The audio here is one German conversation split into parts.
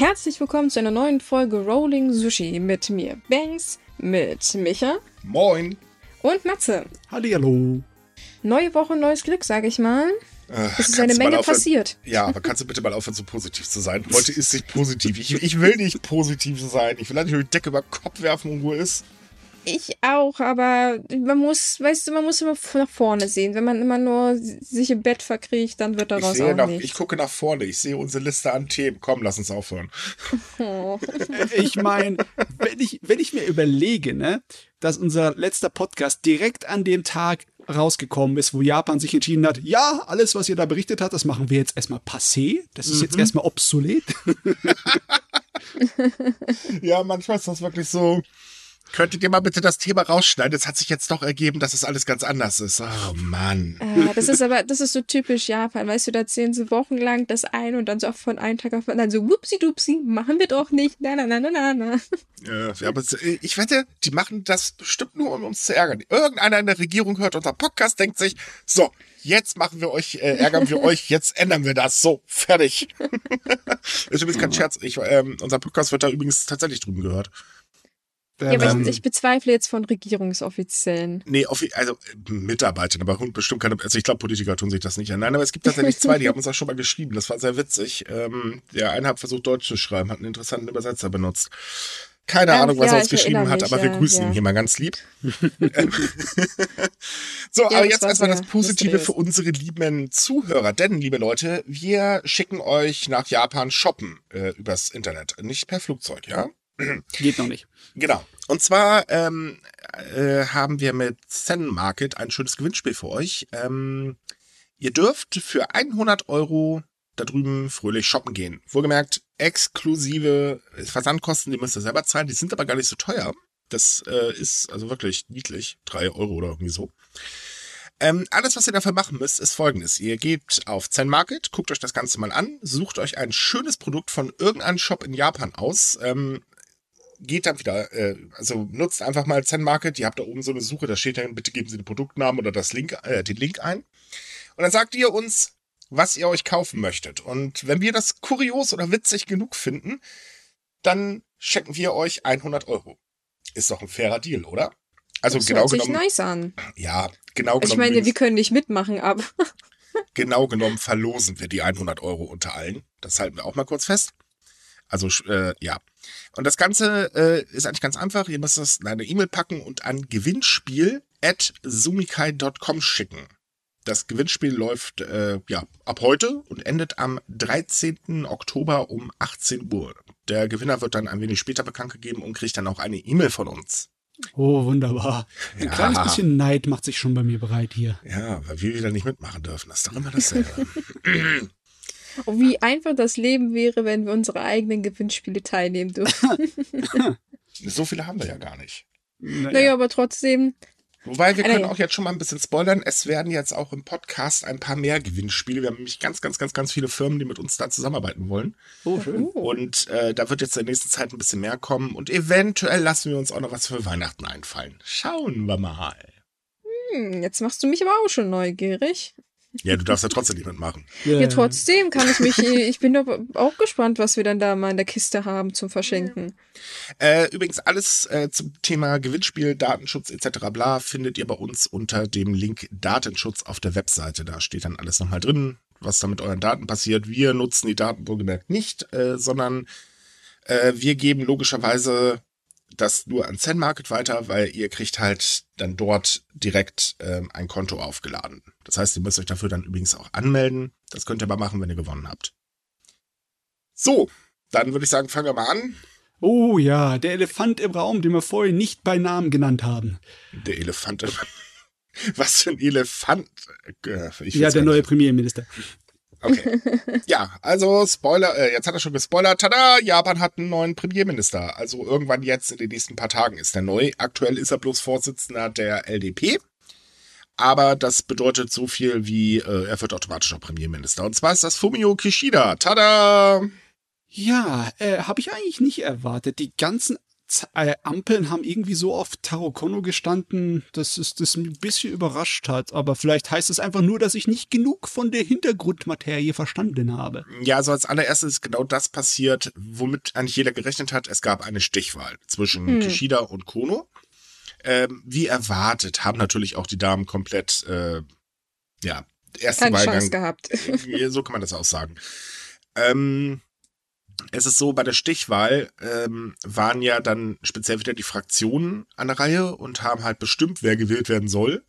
Herzlich willkommen zu einer neuen Folge Rolling Sushi mit mir, Banks, mit Micha Moin. und Matze. Hallihallo. Neue Woche, neues Glück, sage ich mal. Äh, Es ist eine Menge aufhören- passiert. Ja, aber kannst du bitte mal aufhören, so positiv zu sein? Heute ist nicht positiv. Ich, ich will nicht positiv sein. Ich will eigentlich nur die Decke über den Kopf werfen und Ruhe ist. Ich auch, aber man muss, weißt du, man muss immer nach vorne sehen. Wenn man immer nur sich im Bett verkriecht, dann wird Ich, daraus sehe auch nach, nichts. ich gucke nach vorne. Ich sehe unsere Liste an Themen. Komm, lass uns aufhören. Oh. Ich meine, wenn ich, wenn ich mir überlege, ne, dass unser letzter Podcast direkt an dem Tag rausgekommen ist, wo Japan sich entschieden hat, ja, alles, was ihr da berichtet habt, das machen wir jetzt erstmal passé. Das ist jetzt erstmal obsolet. Ja, manchmal ist das wirklich so. Könntet ihr mal bitte das Thema rausschneiden? Es hat sich jetzt doch ergeben, dass es alles ganz anders ist. Oh Mann. Äh, das ist aber, das ist so typisch Japan, weißt du, da erzählen sie wochenlang das eine und dann so von einem Tag auf den anderen so, wupsi-dupsi, machen wir doch nicht, na, na, na, na, na, na. Äh, ja, aber es- ich wette, die machen das bestimmt nur, um uns zu ärgern. Irgendeiner in der Regierung hört unser Podcast, denkt sich, so, jetzt machen wir euch, äh, ärgern wir euch, jetzt ändern wir das. So, fertig. ist übrigens kein Scherz. Ich, ähm, unser Podcast wird da übrigens tatsächlich drüben gehört. Ja, aber Ähm, ich, ich bezweifle jetzt von Regierungsoffiziellen. Nee, also äh, Mitarbeiter, aber bestimmt keine, also ich glaube, Politiker tun sich das nicht an. Nein, aber es gibt tatsächlich zwei, die haben uns auch schon mal geschrieben. Das war sehr witzig. Ähm, der eine hat versucht, Deutsch zu schreiben, hat einen interessanten Übersetzer benutzt. Keine Ach, Ahnung, was ja, er uns geschrieben erinnere hat, mich, aber wir grüßen ja. ihn hier mal ganz lieb. so, aber jetzt erstmal das Positive mysteriös. für unsere lieben Zuhörer. Denn, liebe Leute, wir schicken euch nach Japan shoppen äh, übers Internet. Nicht per Flugzeug, ja? geht noch nicht. Genau. Und zwar ähm, äh, haben wir mit Zen Market ein schönes Gewinnspiel für euch. Ähm, ihr dürft für 100 Euro da drüben fröhlich shoppen gehen. Wohlgemerkt, exklusive Versandkosten, die müsst ihr selber zahlen. Die sind aber gar nicht so teuer. Das äh, ist also wirklich niedlich. Drei Euro oder irgendwie so. Ähm, alles, was ihr dafür machen müsst, ist folgendes. Ihr geht auf Zen Market, guckt euch das Ganze mal an, sucht euch ein schönes Produkt von irgendeinem Shop in Japan aus. Ähm, geht dann wieder, äh, also nutzt einfach mal Zen Market, ihr habt da oben so eine Suche, da steht dann, bitte geben Sie den Produktnamen oder das Link, äh, den Link ein. Und dann sagt ihr uns, was ihr euch kaufen möchtet. Und wenn wir das kurios oder witzig genug finden, dann schenken wir euch 100 Euro. Ist doch ein fairer Deal, oder? Also das genau hört sich genommen, nice an. ja, genau Also ich genommen, meine, wir können nicht mitmachen, aber genau genommen verlosen wir die 100 Euro unter allen. Das halten wir auch mal kurz fest. Also, äh, ja. Und das Ganze äh, ist eigentlich ganz einfach. Ihr müsst das in eine E-Mail packen und an gewinnspiel at sumikai.com schicken. Das Gewinnspiel läuft äh, ja ab heute und endet am 13. Oktober um 18 Uhr. Der Gewinner wird dann ein wenig später bekannt gegeben und kriegt dann auch eine E-Mail von uns. Oh, wunderbar. Ein Ja. kleines bisschen Neid macht sich schon bei mir bereit hier. Ja, weil wir wieder nicht mitmachen dürfen. Das ist doch immer dasselbe. oh, wie einfach das Leben wäre, wenn wir unsere eigenen Gewinnspiele teilnehmen dürfen. so viele haben wir ja gar nicht. Naja. Naja, aber trotzdem, Wobei, wir Alter, können auch jetzt schon mal ein bisschen spoilern. Es werden jetzt auch im Podcast ein paar mehr Gewinnspiele. Wir haben nämlich ganz, ganz, ganz, ganz viele Firmen, die mit uns da zusammenarbeiten wollen. Oh, schön. oh, Und äh, da wird jetzt in der nächsten Zeit ein bisschen mehr kommen. Und eventuell lassen wir uns auch noch was für Weihnachten einfallen. Schauen wir mal. hm, jetzt machst du mich aber auch schon neugierig. Ja, du darfst ja trotzdem nicht mitmachen. Ja, trotzdem kann ich mich, ich bin doch auch gespannt, was wir dann da mal in der Kiste haben zum Verschenken. Äh, übrigens, alles äh, zum Thema Gewinnspiel, Datenschutz etc. bla findet ihr bei uns unter dem Link Datenschutz auf der Webseite. Da steht dann alles nochmal drin, was da mit euren Daten passiert. Wir nutzen die Daten wohlgemerkt nicht, äh, sondern äh, wir geben logischerweise das nur an Zen Market weiter, weil ihr kriegt halt dann dort direkt ähm, ein Konto aufgeladen. Das heißt, ihr müsst euch dafür dann übrigens auch anmelden. Das könnt ihr aber machen, wenn ihr gewonnen habt. So, dann würde ich sagen, fangen wir mal an. Oh ja, der Elefant im Raum, den wir vorhin nicht bei Namen genannt haben. Der Elefant. Was für ein Elefant. Äh, Ich ja, der neue Premierminister. Okay. Ja, also Spoiler, äh, jetzt hat er schon gespoilert. Tada, Japan hat einen neuen Premierminister. Also irgendwann jetzt in den nächsten paar Tagen ist er neu. Aktuell ist er bloß Vorsitzender der LDP. Aber das bedeutet so viel wie, äh, er wird automatisch auch Premierminister. Und zwar ist das Fumio Kishida. Tada! Ja, äh, habe ich eigentlich nicht erwartet. Die ganzen äh, Ampeln haben irgendwie so oft Taro Kono gestanden, dass es das ein bisschen überrascht hat. Aber vielleicht heißt es einfach nur, dass ich nicht genug von der Hintergrundmaterie verstanden habe. Ja, also als allererstes ist genau das passiert, womit eigentlich jeder gerechnet hat. Es gab eine Stichwahl zwischen hm. Kishida und Kono. Ähm, wie erwartet haben natürlich auch die Damen komplett, äh, ja, ersten Keine Wahlgang. Chance gehabt. so kann man das auch sagen. Ähm, es ist so, bei der Stichwahl ähm, waren ja dann speziell wieder die Fraktionen an der Reihe und haben halt bestimmt, wer gewählt werden soll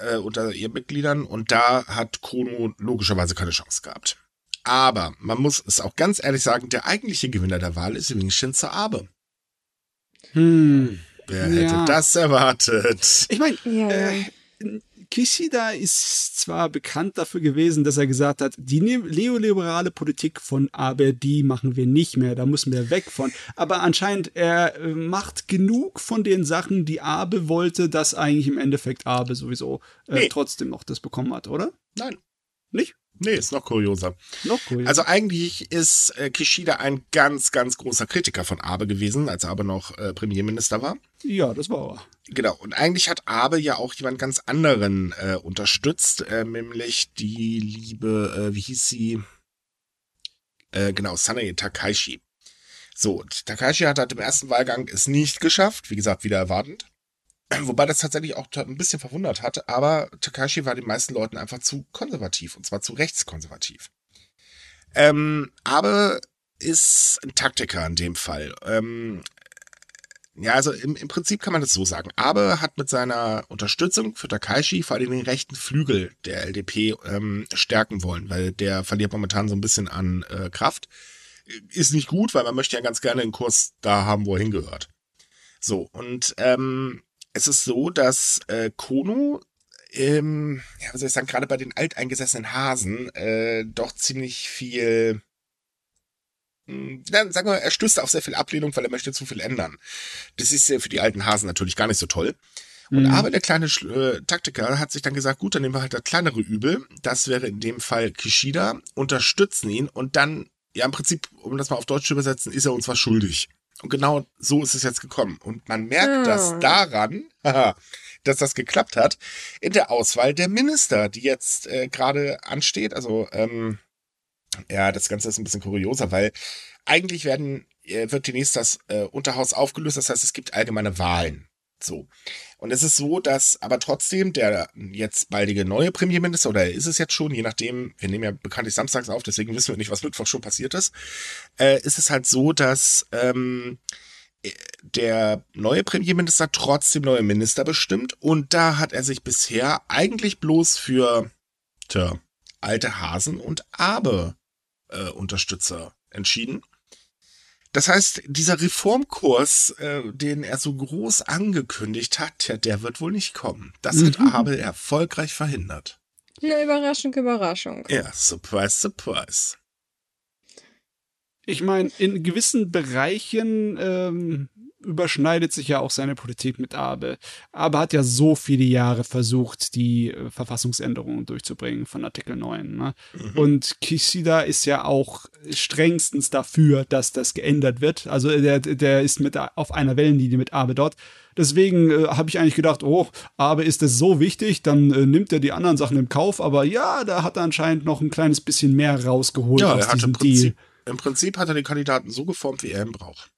äh, unter ihren Mitgliedern. Und da hat Kono logischerweise keine Chance gehabt. Aber man muss es auch ganz ehrlich sagen, der eigentliche Gewinner der Wahl ist übrigens Shinzo Abe. Hm. Wer hätte ja. das erwartet? Ich meine, ja, äh, Kishida ist zwar bekannt dafür gewesen, dass er gesagt hat, die neoliberale Politik von Abe, die machen wir nicht mehr, da müssen wir weg von. Aber anscheinend, er äh, macht genug von den Sachen, die Abe wollte, dass eigentlich im Endeffekt Abe sowieso äh, nee. trotzdem noch das bekommen hat, oder? Nein. Nicht? Nee, ist noch kurioser. Noch kurioser. Also eigentlich ist äh, Kishida ein ganz, ganz großer Kritiker von Abe gewesen, als Abe noch äh, Premierminister war. Ja, das war er. Genau. Und eigentlich hat Abe ja auch jemand ganz anderen äh, unterstützt, äh, nämlich die liebe, äh, wie hieß sie? Äh, genau, Sanae Takaishi. So, Takaishi hat halt im ersten Wahlgang es nicht geschafft, wie gesagt, wieder erwartend. Wobei das tatsächlich auch ein bisschen verwundert hat, aber Takashi war den meisten Leuten einfach zu konservativ und zwar zu rechtskonservativ. Ähm, aber ist ein Taktiker in dem Fall. Ähm, ja, also im, im Prinzip kann man das so sagen. Abe hat mit seiner Unterstützung für Takaishi vor allem den rechten Flügel der LDP ähm, stärken wollen, weil der verliert momentan so ein bisschen an äh, Kraft. Ist nicht gut, weil man möchte ja ganz gerne den Kurs da haben, wo er hingehört. So, und ähm, es ist so, dass äh, Kono, ähm, ja, was soll ich sagen, gerade bei den alteingesessenen Hasen äh, doch ziemlich viel hm, dann sagen wir, er stößt auf sehr viel Ablehnung, weil er möchte zu viel ändern. Das ist ja für die alten Hasen natürlich gar nicht so toll. Und mhm. aber der kleine äh, Taktiker hat sich dann gesagt, gut, dann nehmen wir halt das kleinere Übel. Das wäre in dem Fall Kishida, unterstützen ihn und dann, ja im Prinzip, um das mal auf Deutsch zu übersetzen, ist er uns was schuldig. Und genau so ist es jetzt gekommen. Und man merkt ah. das daran, dass das geklappt hat, in der Auswahl der Minister, die jetzt äh, gerade ansteht. Also, ähm, ja, das Ganze ist ein bisschen kurioser, weil eigentlich werden, äh, wird demnächst das äh, Unterhaus aufgelöst. Das heißt, es gibt allgemeine Wahlen. So. Und es ist so, dass aber trotzdem der jetzt baldige neue Premierminister, oder ist es jetzt schon, je nachdem, wir nehmen ja bekanntlich samstags auf, deswegen wissen wir nicht, was Mittwoch schon passiert ist, äh, ist es halt so, dass ähm, der neue Premierminister trotzdem neue Minister bestimmt und da hat er sich bisher eigentlich bloß für tja, alte Hasen und Abe äh, Unterstützer entschieden. Das heißt, dieser Reformkurs, äh, den er so groß angekündigt hat, ja, der wird wohl nicht kommen. Das mhm. hat Abel erfolgreich verhindert. Eine Überraschung, Überraschung. Ja, surprise, surprise. Ich meine, in gewissen Bereichen ähm, überschneidet sich ja auch seine Politik mit Abe. Abe hat ja so viele Jahre versucht, die äh, Verfassungsänderungen durchzubringen von Artikel 9. Ne? Mhm. Und Kishida ist ja auch strengstens dafür, dass das geändert wird. Also der, der ist mit auf einer Wellenlinie mit Abe dort. Deswegen äh, habe ich eigentlich gedacht, oh, Abe ist das so wichtig, dann äh, nimmt er die anderen Sachen im Kauf. Aber ja, da hat er anscheinend noch ein kleines bisschen mehr rausgeholt ja, aus diesem Deal. Im Prinzip hat er den Kandidaten so geformt, wie er ihn braucht.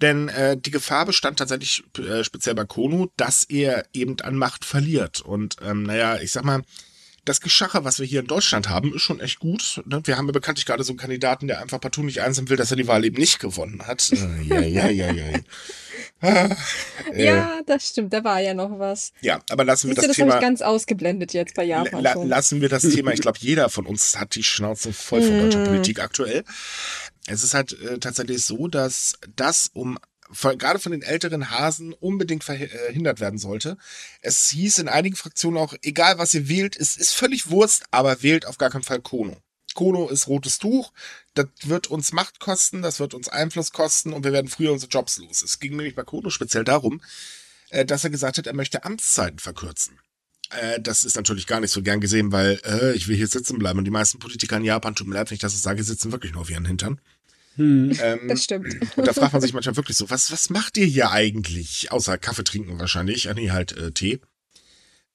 Denn äh, die Gefahr bestand tatsächlich äh, speziell bei Kono, dass er eben an Macht verliert. Und ähm, naja, ich sag mal, das Geschache, was wir hier in Deutschland haben, ist schon echt gut. Ne? Wir haben ja bekanntlich gerade so einen Kandidaten, der einfach partout nicht einsehen will, dass er die Wahl eben nicht gewonnen hat. Äh, ja, ja, ja, ja. Ah, äh, ja, das stimmt, da war ja noch was. Ja, aber lassen wir Siehst das, du, das Thema. ganz ausgeblendet jetzt bei Japan. La lassen wir das Thema. Ich glaube, jeder von uns hat die Schnauze voll von deutscher mm. Politik aktuell. Es ist halt äh, tatsächlich so, dass das um von, gerade von den älteren Hasen unbedingt verhindert werden sollte. Es hieß in einigen Fraktionen auch, egal was ihr wählt, es ist völlig Wurst, aber wählt auf gar keinen Fall Kono. Kono ist rotes Tuch, das wird uns Macht kosten, das wird uns Einfluss kosten und wir werden früher unsere Jobs los. Es ging nämlich bei Kono speziell darum, äh, dass er gesagt hat, er möchte Amtszeiten verkürzen. Äh, das ist natürlich gar nicht so gern gesehen, weil äh, ich will hier sitzen bleiben und die meisten Politiker in Japan, tut mir leid, wenn ich das sage, sitzen wirklich nur auf ihren Hintern. Hm. Ähm, Das stimmt. und da fragt man sich manchmal wirklich so, was, was macht ihr hier eigentlich? Außer Kaffee trinken wahrscheinlich. Ah, nee, halt äh, Tee.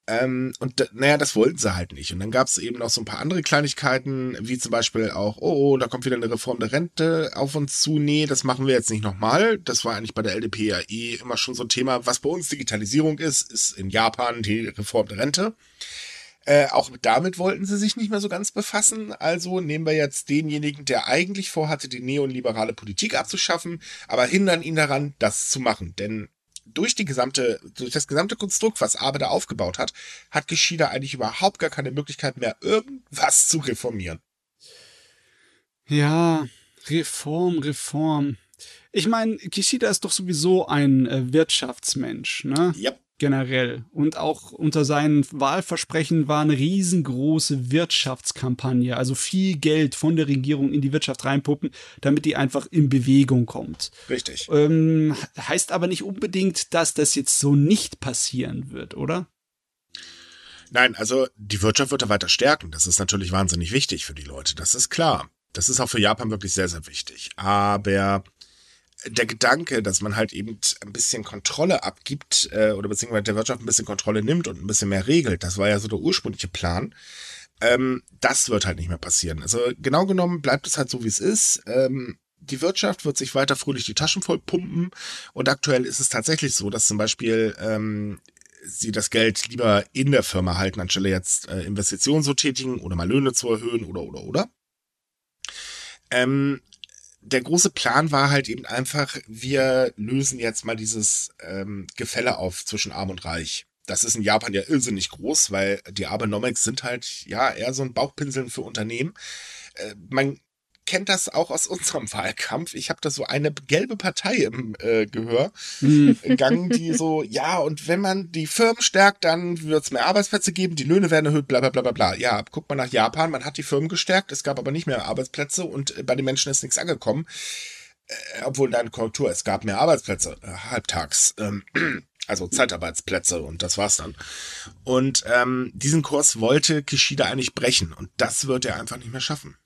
Ähm, und naja, das wollten sie halt nicht. Und dann gab es eben noch so ein paar andere Kleinigkeiten, wie zum Beispiel auch, oh, oh, da kommt wieder eine Reform der Rente auf uns zu. Nee, das machen wir jetzt nicht nochmal. Das war eigentlich bei der LDP ja eh immer schon so ein Thema. Was bei uns Digitalisierung ist, ist in Japan die Reform der Rente. Äh, auch damit wollten sie sich nicht mehr so ganz befassen. Also nehmen wir jetzt denjenigen, der eigentlich vorhatte, die neoliberale Politik abzuschaffen, aber hindern ihn daran, das zu machen. Denn durch die gesamte, durch das gesamte Konstrukt, was Abe da aufgebaut hat, hat Kishida eigentlich überhaupt gar keine Möglichkeit mehr, irgendwas zu reformieren. Ja, Reform, Reform. Ich meine, Kishida ist doch sowieso ein äh, Wirtschaftsmensch, ne? Ja. Generell. Und auch unter seinen Wahlversprechen war eine riesengroße Wirtschaftskampagne, also viel Geld von der Regierung in die Wirtschaft reinpuppen, damit die einfach in Bewegung kommt. Richtig. Ähm, heißt aber nicht unbedingt, dass das jetzt so nicht passieren wird, oder? Nein, also die Wirtschaft wird da weiter stärken. Das ist natürlich wahnsinnig wichtig für die Leute. Das ist klar. Das ist auch für Japan wirklich sehr, sehr wichtig. Aber der Gedanke, dass man halt eben ein bisschen Kontrolle abgibt äh, oder beziehungsweise der Wirtschaft ein bisschen Kontrolle nimmt und ein bisschen mehr regelt, das war ja so der ursprüngliche Plan. Ähm, das wird halt nicht mehr passieren. Also genau genommen bleibt es halt so, wie es ist. Ähm, die Wirtschaft wird sich weiter fröhlich die Taschen voll pumpen und aktuell ist es tatsächlich so, dass zum Beispiel ähm, sie das Geld lieber in der Firma halten, anstelle jetzt äh, Investitionen zu tätigen oder mal Löhne zu erhöhen oder oder oder. Ähm, der große Plan war halt eben einfach, wir lösen jetzt mal dieses ähm, Gefälle auf zwischen Arm und Reich. Das ist in Japan ja irrsinnig groß, weil die Abenomics sind halt ja eher so ein Bauchpinseln für Unternehmen. Äh, man kennt das auch aus unserem Wahlkampf. Ich habe da so eine gelbe Partei im äh, Gehör Hm. gegangen, die so, ja, und wenn man die Firmen stärkt, dann wird es mehr Arbeitsplätze geben, die Löhne werden erhöht, bla bla bla bla bla. Ja, guckt mal nach Japan, man hat die Firmen gestärkt, es gab aber nicht mehr Arbeitsplätze und äh, bei den Menschen ist nichts angekommen. Äh, obwohl da eine Korrektur, es gab mehr Arbeitsplätze, äh, halbtags. Ähm, also Zeitarbeitsplätze und das war's dann. Und ähm, diesen Kurs wollte Kishida eigentlich brechen und das wird er einfach nicht mehr schaffen.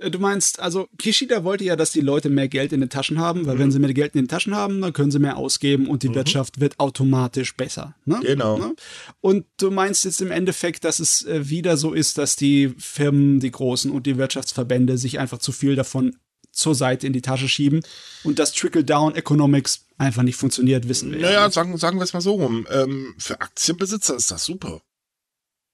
Äh, Du meinst, also Kishida wollte ja, dass die Leute mehr Geld in den Taschen haben, weil wenn sie mehr Geld in den Taschen haben, dann können sie mehr ausgeben und die Wirtschaft wird automatisch besser. Ne? Genau. Ne? Und du meinst jetzt im Endeffekt, dass es äh, wieder so ist, dass die Firmen, die Großen und die Wirtschaftsverbände sich einfach zu viel davon zur Seite in die Tasche schieben und das Trickle-Down-Economics einfach nicht funktioniert, wissen wir. Naja, ja. sagen, sagen wir es mal so rum. Ähm, für Aktienbesitzer ist das super.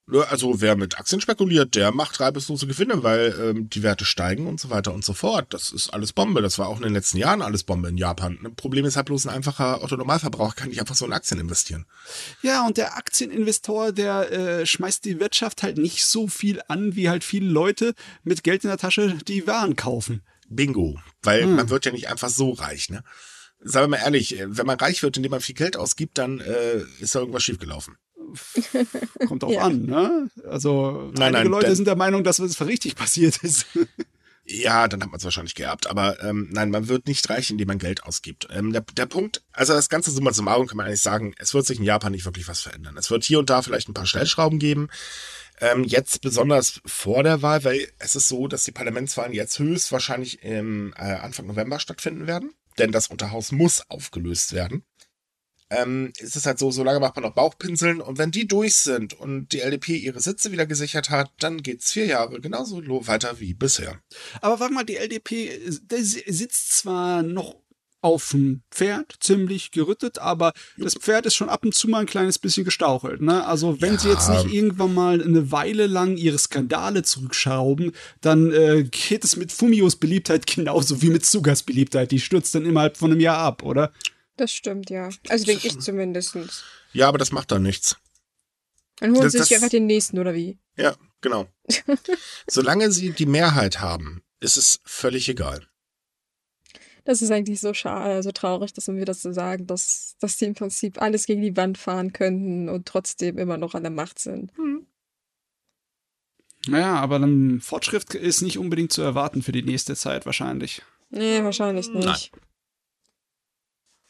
Ne, Also wer mit Aktien spekuliert, der macht reibeslose Gewinne, weil ähm, die Werte steigen und so weiter und so fort. Das ist alles Bombe. Das war auch in den letzten Jahren alles Bombe in Japan. Ein Problem ist halt bloß ein einfacher Otto-Normalverbraucher kann nicht einfach so in Aktien investieren. Ja, und der Aktieninvestor, der äh, schmeißt die Wirtschaft halt nicht so viel an, wie halt viele Leute mit Geld in der Tasche die Waren kaufen. Bingo. Weil man wird ja nicht einfach so reich, ne? Sagen wir mal ehrlich, äh, wenn man reich wird, indem man viel Geld ausgibt, dann äh, ist da irgendwas schiefgelaufen. Kommt auch Ja. an, ne? Also Nein, einige nein, Leute sind der Meinung, dass es richtig passiert ist. Ja, dann hat man es wahrscheinlich geerbt. Aber ähm, nein, man wird nicht reich, indem man Geld ausgibt. Ähm, der, der Punkt, also das ganze Summa summarum kann man eigentlich sagen, es wird sich in Japan nicht wirklich was verändern. Es wird hier und da vielleicht ein paar Stellschrauben geben. Ähm, jetzt besonders vor der Wahl, weil es ist so, dass die Parlamentswahlen jetzt höchstwahrscheinlich im äh, Anfang November stattfinden werden. Denn das Unterhaus muss aufgelöst werden. Ähm, es ist halt so, solange macht man noch Bauchpinseln und wenn die durch sind und die LDP ihre Sitze wieder gesichert hat, dann geht's vier Jahre genauso weiter wie bisher. Aber warte mal, die LDP, sitzt zwar noch auf dem Pferd, ziemlich gerüttet, aber das Pferd ist schon ab und zu mal ein kleines bisschen gestauchelt. Ne? Also wenn sie Ja. jetzt nicht irgendwann mal eine Weile lang ihre Skandale zurückschrauben, dann äh, geht es mit Fumios Beliebtheit genauso wie mit Sugas Beliebtheit. Die stürzt dann innerhalb von einem Jahr ab, oder? Das stimmt, ja. Also denke ich zumindest. Ja, aber das macht dann nichts. Dann holen Das- sie sich das- einfach den nächsten, oder wie? Ja, genau. Solange sie die Mehrheit haben, ist es völlig egal. Das ist eigentlich so schade, so traurig, dass wir das so sagen, dass, dass die im Prinzip alles gegen die Wand fahren könnten und trotzdem immer noch an der Macht sind. Naja, aber dann Fortschritt ist nicht unbedingt zu erwarten für die nächste Zeit wahrscheinlich. Nee, wahrscheinlich nicht. Nein.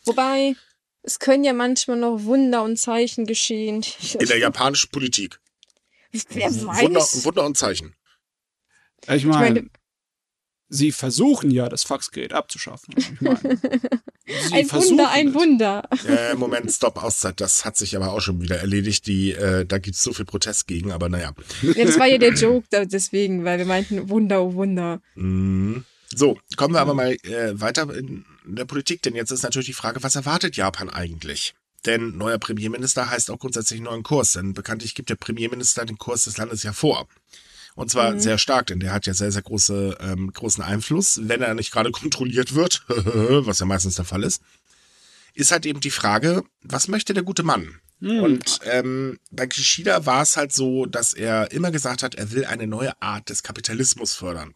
Wobei, es können ja manchmal noch Wunder und Zeichen geschehen. In der japanischen Politik. Wer Wunder, weiß. Wunder und Zeichen. Ich Ich meine, meine, sie versuchen ja, das Faxgerät abzuschaffen. Ich meine, sie Ein Wunder, ein es. Wunder. Äh, Moment, Stopp, Auszeit. Das hat sich aber auch schon wieder erledigt. Die, äh, da gibt's so viel Protest gegen, aber naja. Ja, das war ja der Joke da, deswegen, weil wir meinten, Wunder, oh Wunder. Mhm. So, kommen wir aber mal äh, weiter in der Politik, denn jetzt ist natürlich die Frage, was erwartet Japan eigentlich? Denn neuer Premierminister heißt auch grundsätzlich neuen Kurs, denn bekanntlich gibt der Premierminister den Kurs des Landes ja vor. Und zwar sehr stark, denn der hat ja sehr, sehr große, ähm, großen Einfluss, wenn er nicht gerade kontrolliert wird, was ja meistens der Fall ist. Ist halt eben die Frage, was möchte der gute Mann? Und ähm, bei Kishida war es halt so, dass er immer gesagt hat, er will eine neue Art des Kapitalismus fördern.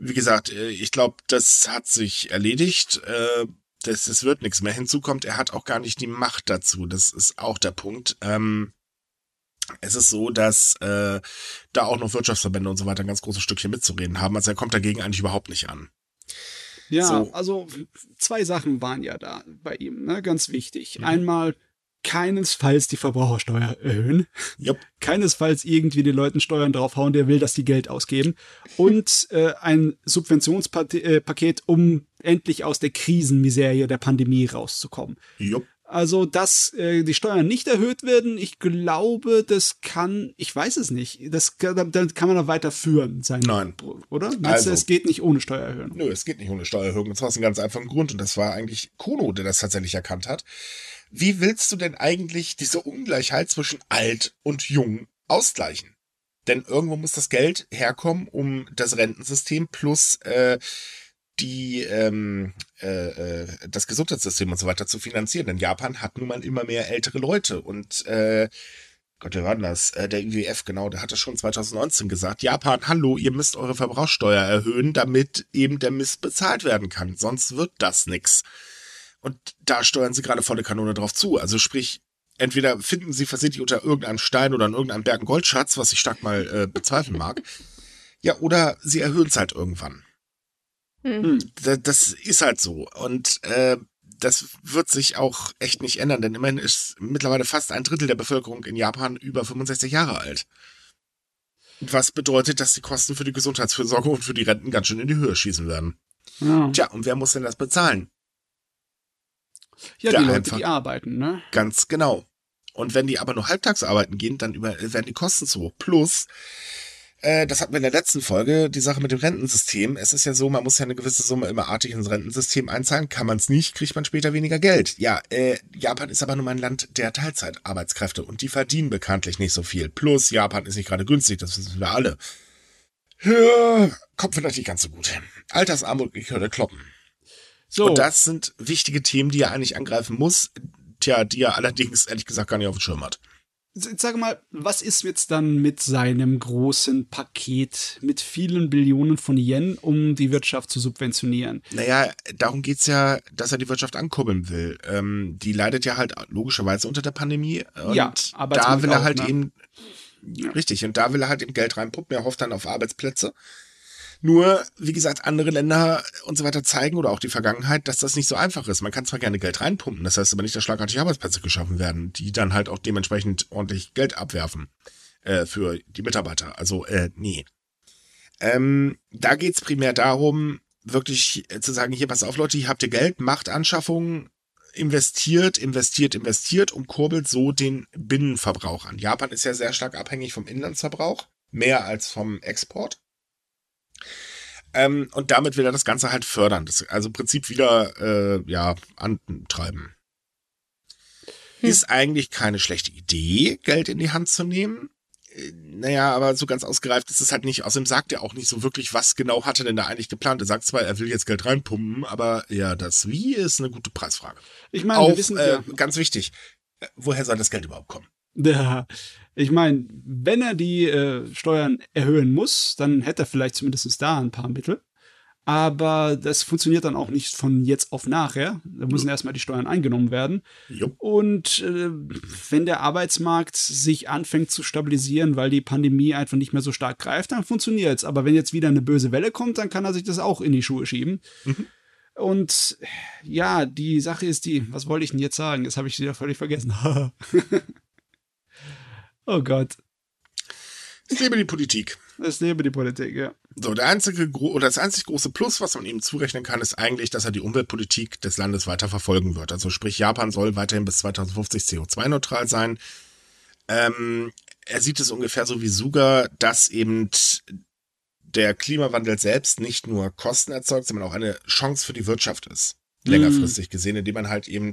Wie gesagt, äh, ich glaube, das hat sich erledigt. Äh, das, das wird nichts mehr. Hinzu kommt, er hat auch gar nicht die Macht dazu. Das ist auch der Punkt. Ähm, es ist so, dass äh, da auch noch Wirtschaftsverbände und so weiter ein ganz großes Stückchen mitzureden haben. Also er kommt dagegen eigentlich überhaupt nicht an. Ja, So. also zwei Sachen waren ja da bei ihm, ne? ganz wichtig. Mhm. Einmal keinesfalls die Verbrauchersteuer erhöhen, Jupp. keinesfalls irgendwie den Leuten Steuern draufhauen, der will, dass die Geld ausgeben und äh, ein Subventionspaket, äh, um endlich aus der Krisenmiserie der Pandemie rauszukommen. Jupp. Also, dass äh, die Steuern nicht erhöht werden, ich glaube, das kann, ich weiß es nicht, das kann, dann kann man da weiterführen, sein, Nein. oder? Meinst Also- du, es geht nicht ohne Steuererhöhung? Nö, es geht nicht ohne Steuererhöhung. Das war aus einem ganz einfachen Grund. Und das war eigentlich Kono, der das tatsächlich erkannt hat. Wie willst du denn eigentlich diese Ungleichheit zwischen alt und jung ausgleichen? Denn irgendwo muss das Geld herkommen, um das Rentensystem plus äh, die ähm, äh, äh, das Gesundheitssystem und so weiter zu finanzieren. Denn Japan hat nun mal immer mehr ältere Leute und äh, Gott, wer war denn das? Äh, der IWF, genau, der hatte schon 2019 gesagt, Japan, hallo, ihr müsst eure Verbrauchssteuer erhöhen, damit eben der Mist bezahlt werden kann. Sonst wird das nix. Und da steuern sie gerade volle Kanone drauf zu. Also sprich, entweder finden sie versehentlich unter irgendeinem Stein oder in irgendeinem Berg einen Goldschatz, was ich stark mal äh, bezweifeln mag. Ja, oder sie erhöhen es halt irgendwann. Hm. Da- Das ist halt so. Und äh, das wird sich auch echt nicht ändern, denn immerhin ist mittlerweile fast ein Drittel der Bevölkerung in Japan über 65 Jahre alt. Was bedeutet, dass die Kosten für die Gesundheitsfürsorge und für die Renten ganz schön in die Höhe schießen werden. Ja, Tja, und wer muss denn das bezahlen? Ja die Leute, einfach- die arbeiten, ne? Ganz genau. Und wenn die aber nur halbtags arbeiten gehen, dann über, werden die Kosten zu hoch. Plus, äh, das hatten wir in der letzten Folge, die Sache mit dem Rentensystem. Es ist ja so, man muss ja eine gewisse Summe immer artig ins Rentensystem einzahlen. Kann man es nicht, kriegt man später weniger Geld. Ja, äh, Japan ist aber nun mal ein Land der Teilzeitarbeitskräfte und die verdienen bekanntlich nicht so viel. Plus, Japan ist nicht gerade günstig, das wissen wir alle. Ja, kommt vielleicht nicht ganz so gut. Altersarmut, ich höre kloppen. So, Und das sind wichtige Themen, die er eigentlich angreifen muss. Tja, die er allerdings ehrlich gesagt gar nicht auf dem Schirm hat. jetzt sag mal, was ist jetzt dann mit seinem großen Paket mit vielen Billionen von Yen, um die Wirtschaft zu subventionieren? Naja, darum geht's ja, dass er die Wirtschaft ankurbeln will. Ähm, die leidet ja halt logischerweise unter der Pandemie. Und Ja, da Arbeitsmarkt will er auch, halt ne? eben, richtig, und da will er halt eben Geld reinpumpen. Er hofft dann auf Arbeitsplätze. Nur, wie gesagt, andere Länder und so weiter zeigen oder auch die Vergangenheit, dass das nicht so einfach ist. Man kann zwar gerne Geld reinpumpen, das heißt aber nicht, dass schlagartig Arbeitsplätze geschaffen werden, die dann halt auch dementsprechend ordentlich Geld abwerfen äh, für die Mitarbeiter. Also, äh, nee. Ähm, da geht's primär darum, wirklich äh, zu sagen, hier, pass auf, Leute, hier habt ihr Geld, macht Anschaffungen, investiert, investiert, investiert und kurbelt so den Binnenverbrauch an. Japan ist ja sehr stark abhängig vom Inlandsverbrauch, mehr als vom Export. Ähm, und damit will er das Ganze halt fördern. Das, also im Prinzip wieder, äh, ja, antreiben. Hm. Ist eigentlich keine schlechte Idee, Geld in die Hand zu nehmen. Äh, Naja, aber so ganz ausgereift ist es halt nicht. Außerdem sagt er auch nicht so wirklich, was genau hat er denn da eigentlich geplant. Er sagt zwar, er will jetzt Geld reinpumpen, aber ja, das Wie ist eine gute Preisfrage. Ich meine, auch wir wissen äh, ja, ganz wichtig, äh, woher soll das Geld überhaupt kommen? Ja, ich meine, wenn er die äh, Steuern erhöhen muss, dann hätte er vielleicht zumindest da ein paar Mittel. Aber das funktioniert dann auch nicht von jetzt auf nachher. Da müssen erstmal die Steuern eingenommen werden. Jupp. Und äh, wenn der Arbeitsmarkt sich anfängt zu stabilisieren, weil die Pandemie einfach nicht mehr so stark greift, dann funktioniert's. Aber wenn jetzt wieder eine böse Welle kommt, dann kann er sich das auch in die Schuhe schieben. Mhm. Und ja, die Sache ist die, was wollte ich denn jetzt sagen? Das habe ich wieder völlig vergessen. oh Gott. Ich lebe die Politik. Es lebe die Politik, ja. So, der einzige oder das einzig große Plus, was man ihm zurechnen kann, ist eigentlich, dass er die Umweltpolitik des Landes weiter verfolgen wird. Also sprich, Japan soll weiterhin bis 2050 CO2-neutral sein. Ähm, er sieht es ungefähr so wie Suga, dass eben der Klimawandel selbst nicht nur Kosten erzeugt, sondern auch eine Chance für die Wirtschaft ist. Längerfristig gesehen, indem man halt eben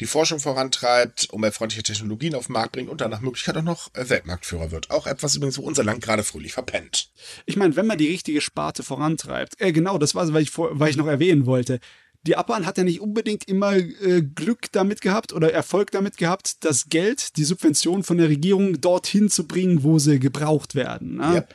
die Forschung vorantreibt, umweltfreundliche Technologien auf den Markt bringt und dann nach Möglichkeit auch noch Weltmarktführer wird. Auch etwas übrigens, wo unser Land gerade fröhlich verpennt. Ich meine, wenn man die richtige Sparte vorantreibt, äh, genau, das war was ich, vor, was ich noch erwähnen wollte. Die Japan hat ja nicht unbedingt immer äh, Glück damit gehabt oder Erfolg damit gehabt, das Geld, die Subvention von der Regierung dorthin zu bringen, wo sie gebraucht werden. Ne? Yep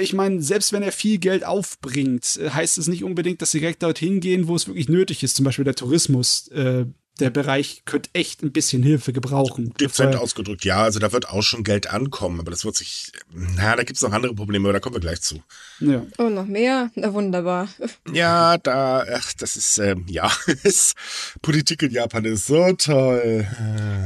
ich meine, selbst wenn er viel Geld aufbringt, äh, heißt es nicht unbedingt, dass sie direkt dorthin gehen, wo es wirklich nötig ist. Zum Beispiel der Tourismus. Äh, der Bereich könnte echt ein bisschen Hilfe gebrauchen. Dezent ausgedrückt, ja. Also da wird auch schon Geld ankommen, aber das wird sich, na, da gibt es noch andere Probleme, aber da kommen wir gleich zu. Ja. Oh, noch mehr? Na, wunderbar. Ja, da, ach, das ist, ähm, ja, Politik in Japan ist so toll.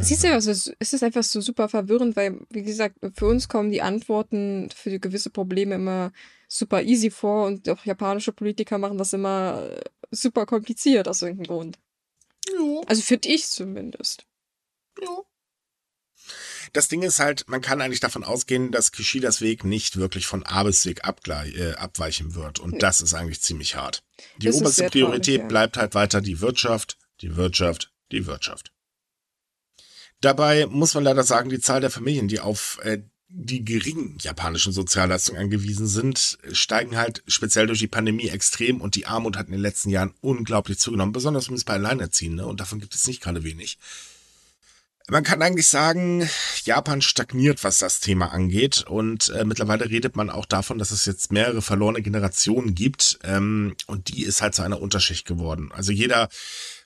Siehst du, also, es ist einfach so super verwirrend, weil, wie gesagt, für uns kommen die Antworten für die gewisse Probleme immer super easy vor und auch japanische Politiker machen das immer super kompliziert aus irgendeinem Grund. Ja. Also für dich zumindest. Ja. Das Ding ist halt, man kann eigentlich davon ausgehen, dass Kishidas Weg nicht wirklich von Abes Weg äh, abweichen wird. Und ja. das ist eigentlich ziemlich hart. Die das oberste Priorität traurig, bleibt halt weiter die Wirtschaft, die Wirtschaft, die Wirtschaft. Dabei muss man leider sagen, die Zahl der Familien, die auf äh, die geringen japanischen Sozialleistungen angewiesen sind, steigen halt speziell durch die Pandemie extrem und die Armut hat in den letzten Jahren unglaublich zugenommen, besonders bei Alleinerziehenden und davon gibt es nicht gerade wenig. Man kann eigentlich sagen, Japan stagniert, was das Thema angeht. Und äh, mittlerweile redet man auch davon, dass es jetzt mehrere verlorene Generationen gibt. Ähm, und die ist halt zu einer Unterschicht geworden. Also jeder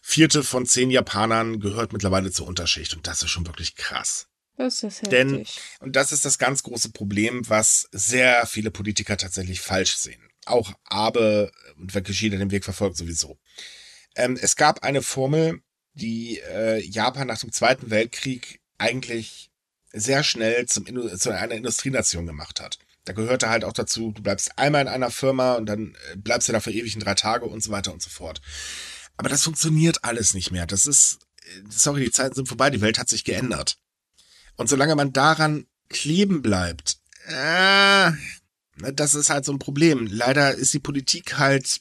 vierte von zehn Japanern gehört mittlerweile zur Unterschicht. Und das ist schon wirklich krass. Das ist heftig. Denn, und das ist das ganz große Problem, was sehr viele Politiker tatsächlich falsch sehen. Auch Abe und Wakishida den Weg verfolgt sowieso. Ähm, es gab eine Formel, die äh, Japan nach dem Zweiten Weltkrieg eigentlich sehr schnell zum, zu einer Industrienation gemacht hat. Da gehörte halt auch dazu, du bleibst einmal in einer Firma und dann äh, bleibst du da für ewig in drei Tage und so weiter und so fort. Aber das funktioniert alles nicht mehr. Das ist, äh, sorry, die Zeiten sind vorbei, die Welt hat sich geändert. Und solange man daran kleben bleibt, äh, das ist halt so ein Problem. Leider ist die Politik halt,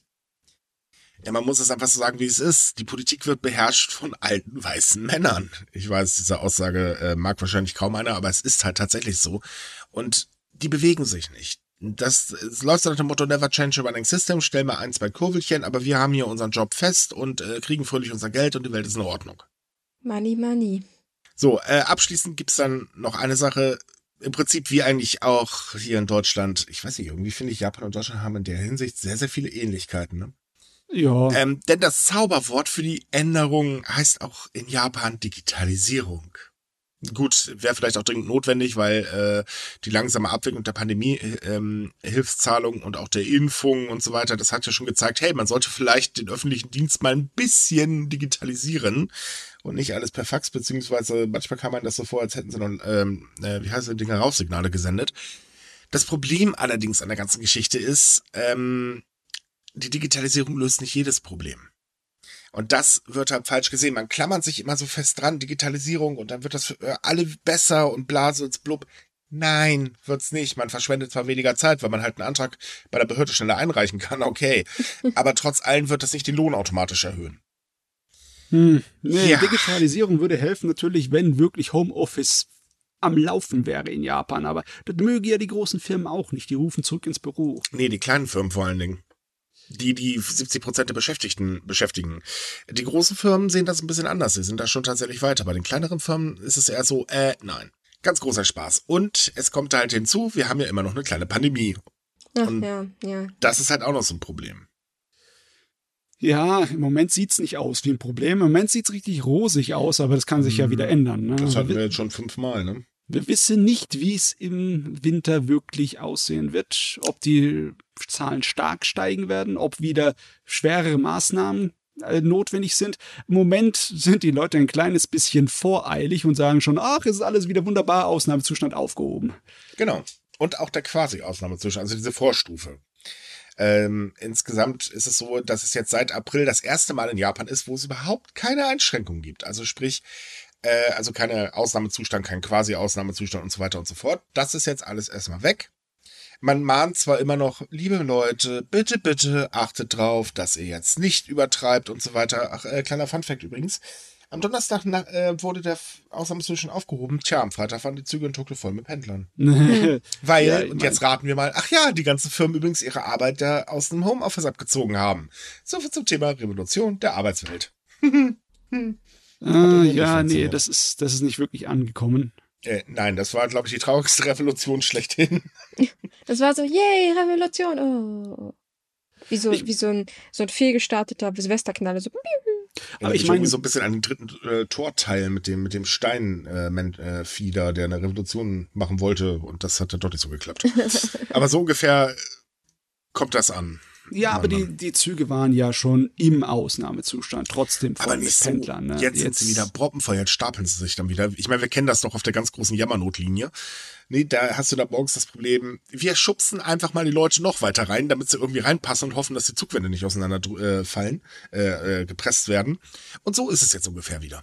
ja, man muss es einfach so sagen, wie es ist. Die Politik wird beherrscht von alten weißen Männern. Ich weiß, diese Aussage äh, mag wahrscheinlich kaum einer, aber es ist halt tatsächlich so. Und die bewegen sich nicht. Das, es läuft nach dem Motto Never change a running system, stell mal ein, zwei Kurvelchen, aber wir haben hier unseren Job fest und äh, kriegen fröhlich unser Geld und die Welt ist in Ordnung. Money, money. So, äh, abschließend gibt's dann noch eine Sache, im Prinzip wie eigentlich auch hier in Deutschland. Ich weiß nicht, irgendwie finde ich, Japan und Deutschland haben in der Hinsicht sehr, sehr viele Ähnlichkeiten. Ne? Ja. Ähm, denn das Zauberwort für die Änderung heißt auch in Japan Digitalisierung. Gut, wäre vielleicht auch dringend notwendig, weil äh, die langsame Abwicklung der Pandemie, ähm, Hilfszahlungen und auch der Impfung und so weiter, das hat ja schon gezeigt, hey, man sollte vielleicht den öffentlichen Dienst mal ein bisschen digitalisieren und nicht alles per Fax, beziehungsweise manchmal kam man das so vor, als hätten sie noch, ähm, äh, wie heißt das, Dinger Rauchsignale gesendet. Das Problem allerdings an der ganzen Geschichte ist, ähm, die Digitalisierung löst nicht jedes Problem. Und das wird halt falsch gesehen. Man klammert sich immer so fest dran, Digitalisierung, und dann wird das für alle besser und blase und blub. Nein, wird's nicht. Man verschwendet zwar weniger Zeit, weil man halt einen Antrag bei der Behörde schneller einreichen kann, okay. Aber trotz allem wird das nicht den Lohn automatisch erhöhen. Hm. Nee, ja. Digitalisierung würde helfen natürlich, wenn wirklich Homeoffice am Laufen wäre in Japan, aber das mögen ja die großen Firmen auch nicht. Die rufen zurück ins Büro. Nee, die kleinen Firmen vor allen Dingen die die 70 Prozent der Beschäftigten beschäftigen. Die großen Firmen sehen das ein bisschen anders. Sie sind da schon tatsächlich weiter. Bei den kleineren Firmen ist es eher so, äh, nein. Ganz großer Spaß. Und es kommt halt hinzu, wir haben ja immer noch eine kleine Pandemie. Ach, Und ja, ja. Das ist halt auch noch so ein Problem. Ja, im Moment sieht's nicht aus wie ein Problem. Im Moment sieht's richtig rosig aus, aber das kann sich ja mhm. wieder ändern. Ne? Das hatten wir jetzt schon fünfmal, ne? Wir wissen nicht, wie es im Winter wirklich aussehen wird, ob die Zahlen stark steigen werden, ob wieder schwerere Maßnahmen äh, notwendig sind. Im Moment sind die Leute ein kleines bisschen voreilig und sagen schon, ach, es ist alles wieder wunderbar, Ausnahmezustand aufgehoben. Genau. und auch der Quasi-Ausnahmezustand, also diese Vorstufe. Ähm, insgesamt ist es so, dass es jetzt seit April das erste Mal in Japan ist, wo es überhaupt keine Einschränkungen gibt. Also sprich, äh, also keine Ausnahmezustand, kein Quasi-Ausnahmezustand und so weiter und so fort. Das ist jetzt alles erstmal weg. Man mahnt zwar immer noch, liebe Leute, bitte, bitte achtet drauf, dass ihr jetzt nicht übertreibt und so weiter. Ach, äh, kleiner Funfact übrigens. Am Donnerstag nach, äh, wurde der Ausnahmezustand aufgehoben. Tja, am Freitag waren die Züge in Tokio voll mit Pendlern. Weil, Ja, und jetzt raten wir mal, ach ja, die ganzen Firmen übrigens ihre Arbeit aus dem Homeoffice abgezogen haben. Soviel zum Thema Revolution der Arbeitswelt. Ah, ja, nee, das ist, das ist nicht wirklich angekommen. Äh, nein, das war, glaube ich, die traurigste Revolution schlechthin. Das war so, yay, Revolution. Oh. Wie so, Ich- wie so ein, so ein fehlgestarteter Silvesterknaller. So, Aber ich ich meine so ein bisschen an den dritten äh, Torteil mit dem mit dem Steinfieder, äh, äh, Fieder, der eine Revolution machen wollte und das hat dann doch nicht so geklappt. Aber so ungefähr kommt das an. Ja, aber die, die Züge waren ja schon im Ausnahmezustand, trotzdem voll Aber mit nicht so. Pendlern. Ne? Jetzt, sind sie wieder proppenvoll, jetzt stapeln sie sich dann wieder. Ich meine, wir kennen das doch auf der ganz großen Jammernotlinie. Nee, da hast du da morgens das Problem, wir schubsen einfach mal die Leute noch weiter rein, damit sie irgendwie reinpassen und hoffen, dass die Zugwände nicht auseinander äh, fallen, äh, äh, gepresst werden. Und so ist es jetzt ungefähr wieder.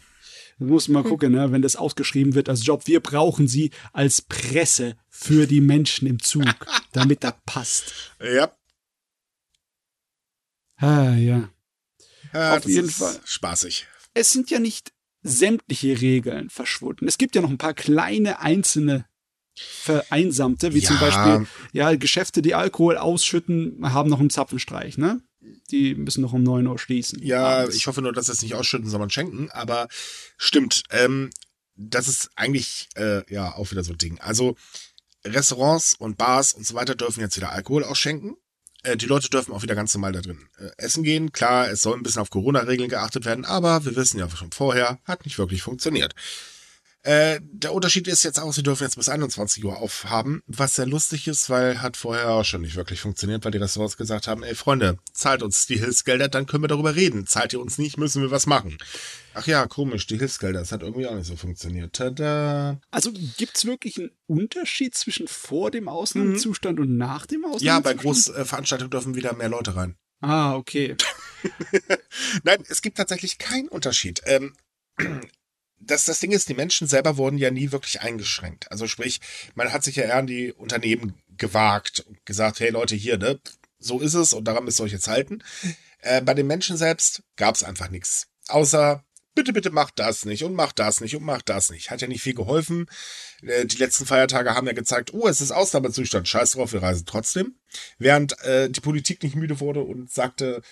Du musst mal gucken, ne, wenn das ausgeschrieben wird als Job. Wir brauchen sie als Presse für die Menschen im Zug, damit das passt. Ja, Ah, ja. ja Auf das jeden ist Fall. Spaßig. Es sind ja nicht sämtliche Regeln verschwunden. Es gibt ja noch ein paar kleine einzelne Vereinsamte, wie zum Ja. Beispiel ja, Geschäfte, die Alkohol ausschütten, haben noch einen Zapfenstreich, ne? Die müssen noch um 9 Uhr schließen. Ja, Abends. ich hoffe nur, dass sie es nicht ausschütten, sondern schenken. Aber stimmt, ähm, das ist eigentlich äh, ja auch wieder so ein Ding. Also Restaurants und Bars und so weiter dürfen jetzt wieder Alkohol ausschenken. Äh, die Leute dürfen auch wieder ganz normal da drin äh, essen gehen. Klar, es soll ein bisschen auf Corona-Regeln geachtet werden, aber wir wissen ja schon vorher, hat nicht wirklich funktioniert. Äh, der Unterschied ist jetzt auch, sie dürfen jetzt bis 21 Uhr aufhaben, was sehr lustig ist, weil hat vorher auch schon nicht wirklich funktioniert, weil die Restaurants gesagt haben, ey Freunde, zahlt uns die Hilfsgelder, dann können wir darüber reden. Zahlt ihr uns nicht, müssen wir was machen. Ach ja, komisch, die Hilfsgelder, das hat irgendwie auch nicht so funktioniert. Tada. Also gibt's wirklich einen Unterschied zwischen vor dem Ausnahmezustand und nach dem Ausnahmezustand? Ja, bei Großveranstaltungen dürfen wieder mehr Leute rein. Ah, okay. Nein, es gibt tatsächlich keinen Unterschied. Ähm, das, das Ding ist, die Menschen selber wurden ja nie wirklich eingeschränkt. Also sprich, man hat sich ja eher an die Unternehmen gewagt und gesagt, hey Leute, hier, ne, so ist es und daran müsst ihr euch jetzt halten. Äh, bei den Menschen selbst gab es einfach nichts. Außer, bitte, bitte macht das nicht und macht das nicht und macht das nicht. Hat ja nicht viel geholfen. Äh, die letzten Feiertage haben ja gezeigt, oh, es ist Ausnahmezustand, scheiß drauf, wir reisen trotzdem. Während äh, die Politik nicht müde wurde und sagte,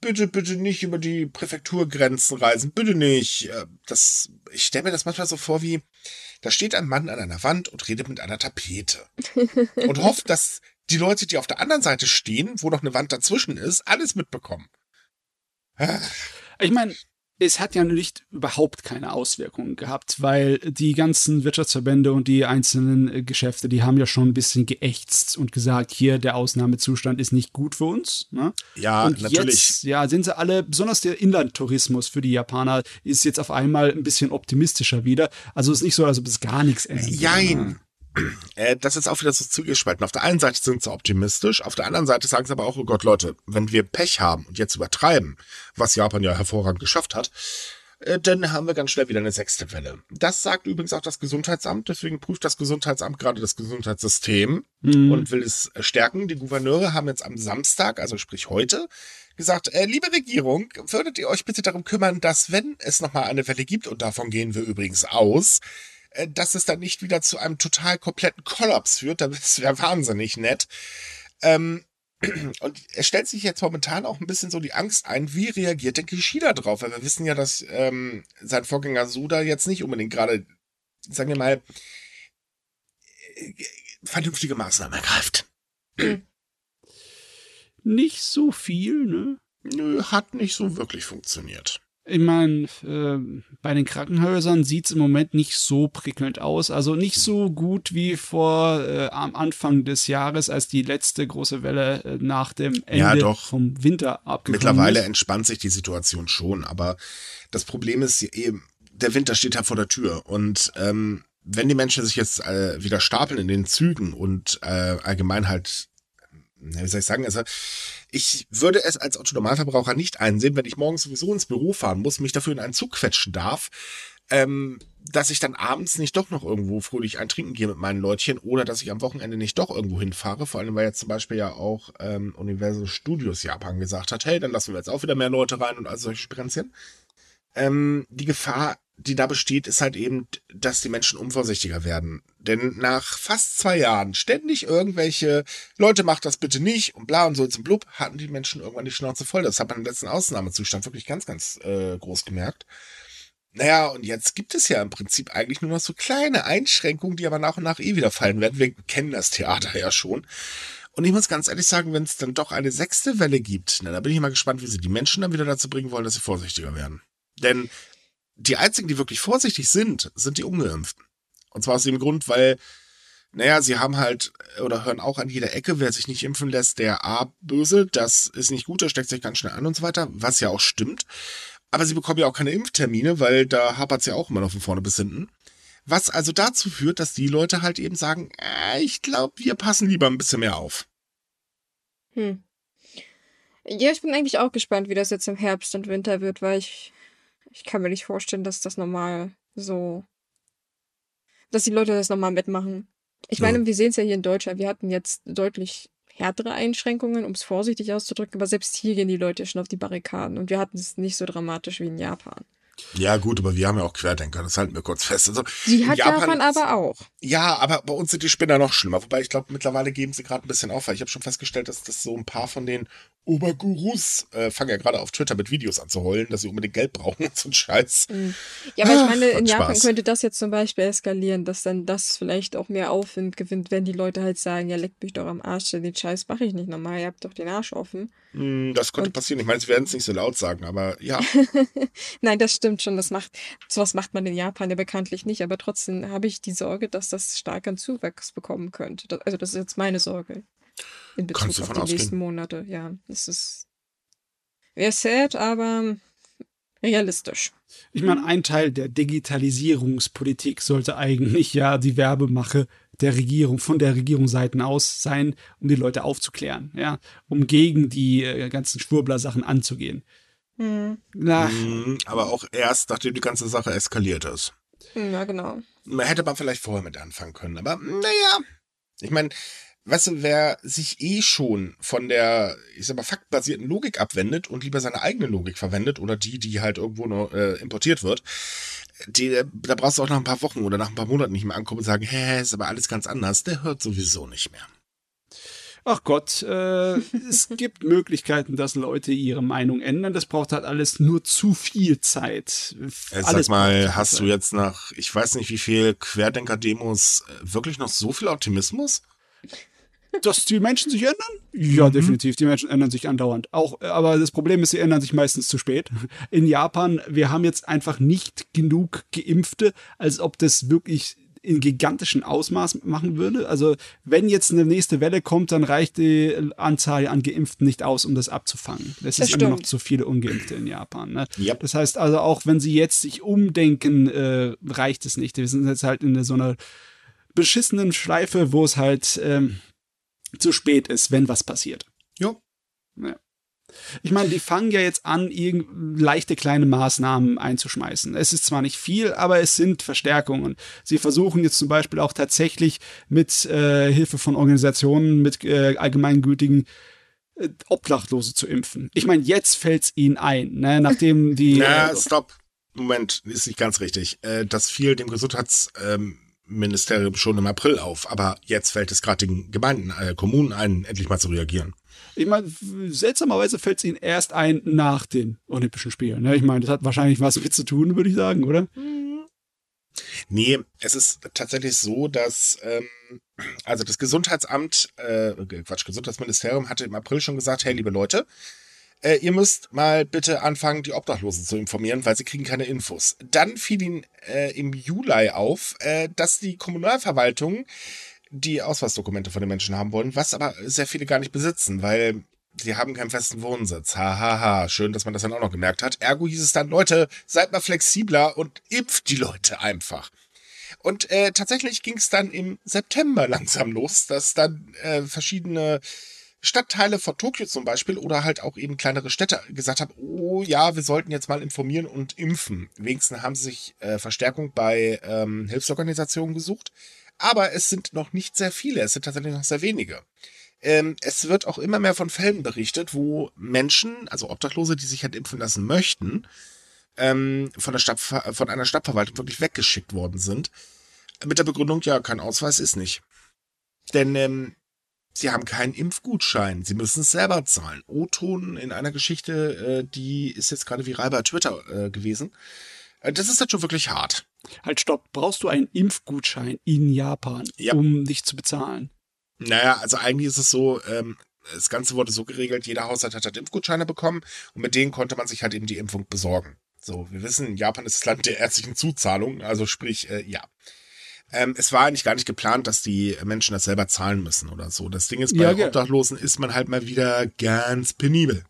bitte, bitte nicht über die Präfekturgrenzen reisen, bitte nicht. Äh, Das, ich stelle mir das manchmal so vor wie, da steht ein Mann an einer Wand und redet mit einer Tapete und hofft, dass die Leute, die auf der anderen Seite stehen, wo noch eine Wand dazwischen ist, alles mitbekommen. Ah, Ich meine, es hat ja nicht überhaupt keine Auswirkungen gehabt, weil die ganzen Wirtschaftsverbände und die einzelnen äh, Geschäfte, die haben ja schon ein bisschen geächtzt und gesagt, hier der Ausnahmezustand ist nicht gut für uns. Ne? Ja, und natürlich. jetzt, ja, sind sie alle, besonders der Inlandtourismus für die Japaner ist jetzt auf einmal ein bisschen optimistischer wieder. Also ist nicht so, als ob es gar nichts ändert. Jein. Äh, das ist auch wieder so zugespalten. Auf der einen Seite sind sie optimistisch, auf der anderen Seite sagen sie aber auch, oh Gott, Leute, wenn wir Pech haben und jetzt übertreiben, was Japan ja hervorragend geschafft hat, äh, dann haben wir ganz schnell wieder eine sechste Welle. Das sagt übrigens auch das Gesundheitsamt, deswegen prüft das Gesundheitsamt gerade das Gesundheitssystem Mhm. und will es stärken. Die Gouverneure haben jetzt am Samstag, also sprich heute, gesagt, äh, liebe Regierung, würdet ihr euch bitte darum kümmern, dass wenn es nochmal eine Welle gibt, und davon gehen wir übrigens aus, äh, dass es dann nicht wieder zu einem total kompletten Kollaps führt. Das wäre wahnsinnig nett. Ähm, und es stellt sich jetzt momentan auch ein bisschen so die Angst ein, wie reagiert denn Kishida drauf? Weil wir wissen ja, dass ähm, sein Vorgänger Suda jetzt nicht unbedingt gerade, sagen wir mal, äh, vernünftige Maßnahmen ergreift. Nicht so viel, ne? Nö, hat nicht so wirklich funktioniert. Ich meine, äh, bei den Krankenhäusern sieht's im Moment nicht so prickelnd aus. Also nicht so gut wie vor äh, am Anfang des Jahres, als die letzte große Welle äh, nach dem Ende Ja, doch. vom Winter abgekommen Mittlerweile ist. entspannt sich die Situation schon, aber das Problem ist eben, der Winter steht ja vor der Tür und ähm, wenn die Menschen sich jetzt äh, wieder stapeln in den Zügen und äh, allgemein halt, wie soll ich sagen, also ich würde es als Autonomalverbraucher nicht einsehen, wenn ich morgens sowieso ins Büro fahren muss, mich dafür in einen Zug quetschen darf, ähm, dass ich dann abends nicht doch noch irgendwo fröhlich ein Trinken gehe mit meinen Leutchen oder dass ich am Wochenende nicht doch irgendwo hinfahre. Vor allem, weil jetzt zum Beispiel ja auch ähm, Universal Studios Japan gesagt hat, hey, dann lassen wir jetzt auch wieder mehr Leute rein und all solche Sperenzchen. Ähm, die Gefahr, die da besteht, ist halt eben, dass die Menschen unvorsichtiger werden. Denn nach fast zwei Jahren ständig irgendwelche Leute macht das bitte nicht und bla und so zum Blub, hatten die Menschen irgendwann die Schnauze voll. Das hat man im letzten Ausnahmezustand wirklich ganz, ganz äh, groß gemerkt. Naja, und jetzt gibt es ja im Prinzip eigentlich nur noch so kleine Einschränkungen, die aber nach und nach eh wieder fallen werden. Wir kennen das Theater ja schon. Und ich muss ganz ehrlich sagen, wenn es dann doch eine sechste Welle gibt, na, da bin ich mal gespannt, wie sie die Menschen dann wieder dazu bringen wollen, dass sie vorsichtiger werden. Denn die einzigen, die wirklich vorsichtig sind, sind die Ungeimpften. Und zwar aus dem Grund, weil, naja, sie haben halt oder hören auch an jeder Ecke, wer sich nicht impfen lässt, der A, böse, das ist nicht gut, der steckt sich ganz schnell an und so weiter, was ja auch stimmt. Aber sie bekommen ja auch keine Impftermine, weil da hapert es ja auch immer noch von vorne bis hinten. Was also dazu führt, dass die Leute halt eben sagen, äh, ich glaube, wir passen lieber ein bisschen mehr auf. Hm. Ja, ich bin eigentlich auch gespannt, wie das jetzt im Herbst und Winter wird, weil ich, ich kann mir nicht vorstellen, dass das normal so, dass die Leute das normal mitmachen. Ich meine, ja. wir sehen es ja hier in Deutschland. Wir hatten jetzt deutlich härtere Einschränkungen, um es vorsichtig auszudrücken, aber selbst hier gehen die Leute schon auf die Barrikaden und wir hatten es nicht so dramatisch wie in Japan. Ja, gut, aber wir haben ja auch Querdenker, das halten wir kurz fest. Also, die hat Japan, Japan aber auch. Ja, aber bei uns sind die Spinner noch schlimmer. Wobei ich glaube, mittlerweile geben sie gerade ein bisschen auf, weil ich habe schon festgestellt, dass das so ein paar von den Obergurus äh, fangen ja gerade auf Twitter mit Videos an zu heulen, dass sie unbedingt Geld brauchen und so ein Scheiß. Mhm. Ja, aber ich meine, in Japan Spaß. könnte das jetzt zum Beispiel eskalieren, dass dann das vielleicht auch mehr Aufwind gewinnt, wenn die Leute halt sagen, ja, leckt mich doch am Arsch, den Scheiß mache ich nicht nochmal, ihr habt doch den Arsch offen. Mm, das könnte und passieren. Ich meine, sie werden es nicht so laut sagen, aber ja. Nein, das stimmt schon. Das macht, sowas macht man in Japan ja bekanntlich nicht, aber trotzdem habe ich die Sorge, dass das stark an Zuwachs bekommen könnte. Also das ist jetzt meine Sorge. In Bezug Kannst du auf die ausgehen? nächsten Monate. Ja, das ist. Wäre sad, aber realistisch. Ich meine, ein Teil der Digitalisierungspolitik sollte eigentlich ja die Werbemache der Regierung, von der Regierungsseiten aus sein, um die Leute aufzuklären, ja, um gegen die äh, ganzen Schwurbler-Sachen anzugehen. Mhm. Mhm, aber auch erst, nachdem die ganze Sache eskaliert ist. Ja, genau. Hätte man vielleicht vorher mit anfangen können, aber naja. Ich meine, weißt du, wer sich eh schon von der, ich sag mal, faktbasierten Logik abwendet und lieber seine eigene Logik verwendet oder die, die halt irgendwo noch äh, importiert wird, die, da brauchst du auch nach ein paar Wochen oder nach ein paar Monaten nicht mehr ankommen und sagen, hä, ist aber alles ganz anders. Der hört sowieso nicht mehr. Ach Gott, äh, es gibt Möglichkeiten, dass Leute ihre Meinung ändern. Das braucht halt alles nur zu viel Zeit. Äh, sag mal, hast Zeit. du jetzt nach, ich weiß nicht wie viel Querdenker-Demos äh, wirklich noch so viel Optimismus? Dass die Menschen sich ändern? Ja, mhm. definitiv. Die Menschen ändern sich andauernd. Auch, aber das Problem ist, sie ändern sich meistens zu spät. In Japan, wir haben jetzt einfach nicht genug Geimpfte, als ob das wirklich in gigantischen Ausmaß machen würde. Also wenn jetzt eine nächste Welle kommt, dann reicht die Anzahl an Geimpften nicht aus, um das abzufangen. Es ist immer noch zu viele Ungeimpfte in Japan. Ne? Yep. Das heißt also, auch wenn sie jetzt sich umdenken, äh, reicht es nicht. Wir sind jetzt halt in so einer beschissenen Schleife, wo es halt ähm, zu spät ist, wenn was passiert. Jo. Ja. Ich meine, die fangen ja jetzt an, leichte kleine Maßnahmen einzuschmeißen. Es ist zwar nicht viel, aber es sind Verstärkungen. Sie versuchen jetzt zum Beispiel auch tatsächlich mit äh, Hilfe von Organisationen, mit äh, allgemeingültigen äh, Obdachlose zu impfen. Ich meine, jetzt fällt es ihnen ein, ne? nachdem die. Ja, stopp. Moment, ist nicht ganz richtig. Äh, das fiel dem Gesundheits. Ähm Ministerium schon im April auf, aber jetzt fällt es gerade den Gemeinden, äh, Kommunen ein, endlich mal zu reagieren. Ich meine, seltsamerweise fällt es ihnen erst ein nach den Olympischen Spielen. Ne? Ich meine, das hat wahrscheinlich was mit zu tun, würde ich sagen, oder? Nee, es ist tatsächlich so, dass ähm, also das Gesundheitsamt, äh, Quatsch, Gesundheitsministerium hatte im April schon gesagt, hey, liebe Leute, äh, ihr müsst mal bitte anfangen, die Obdachlosen zu informieren, weil sie kriegen keine Infos. Dann fiel ihnen äh, im Juli auf, äh, dass die Kommunalverwaltung die Ausweisdokumente von den Menschen haben wollen, was aber sehr viele gar nicht besitzen, weil sie haben keinen festen Wohnsitz. Hahaha, ha, ha. schön, dass man das dann auch noch gemerkt hat. Ergo hieß es dann, Leute, seid mal flexibler und impft die Leute einfach. Und äh, tatsächlich ging es dann im September langsam los, dass dann äh, verschiedene Stadtteile von Tokio zum Beispiel oder halt auch eben kleinere Städte gesagt haben, oh ja, wir sollten jetzt mal informieren und impfen. Wenigstens haben sie sich äh, Verstärkung bei ähm, Hilfsorganisationen gesucht. Aber es sind noch nicht sehr viele, es sind tatsächlich noch sehr wenige. Ähm, es wird auch immer mehr von Fällen berichtet, wo Menschen, also Obdachlose, die sich halt impfen lassen möchten, ähm, von, der Stadt, von einer Stadtverwaltung wirklich weggeschickt worden sind. Mit der Begründung, ja, kein Ausweis ist nicht. Denn ähm, sie haben keinen Impfgutschein. Sie müssen es selber zahlen. O-Ton in einer Geschichte, äh, die ist jetzt gerade viral bei Twitter äh, gewesen. Äh, das ist halt schon wirklich hart. Halt, stopp. Brauchst du einen Impfgutschein in Japan, ja. um dich zu bezahlen? Naja, also eigentlich ist es so, ähm, das Ganze wurde so geregelt, jeder Haushalt hat halt Impfgutscheine bekommen und mit denen konnte man sich halt eben die Impfung besorgen. So, wir wissen, Japan ist das Land der ärztlichen Zuzahlung, also sprich, äh, ja. Ähm, es war eigentlich gar nicht geplant, dass die Menschen das selber zahlen müssen oder so. Das Ding ist, bei ja, Obdachlosen ist man halt mal wieder ganz penibel.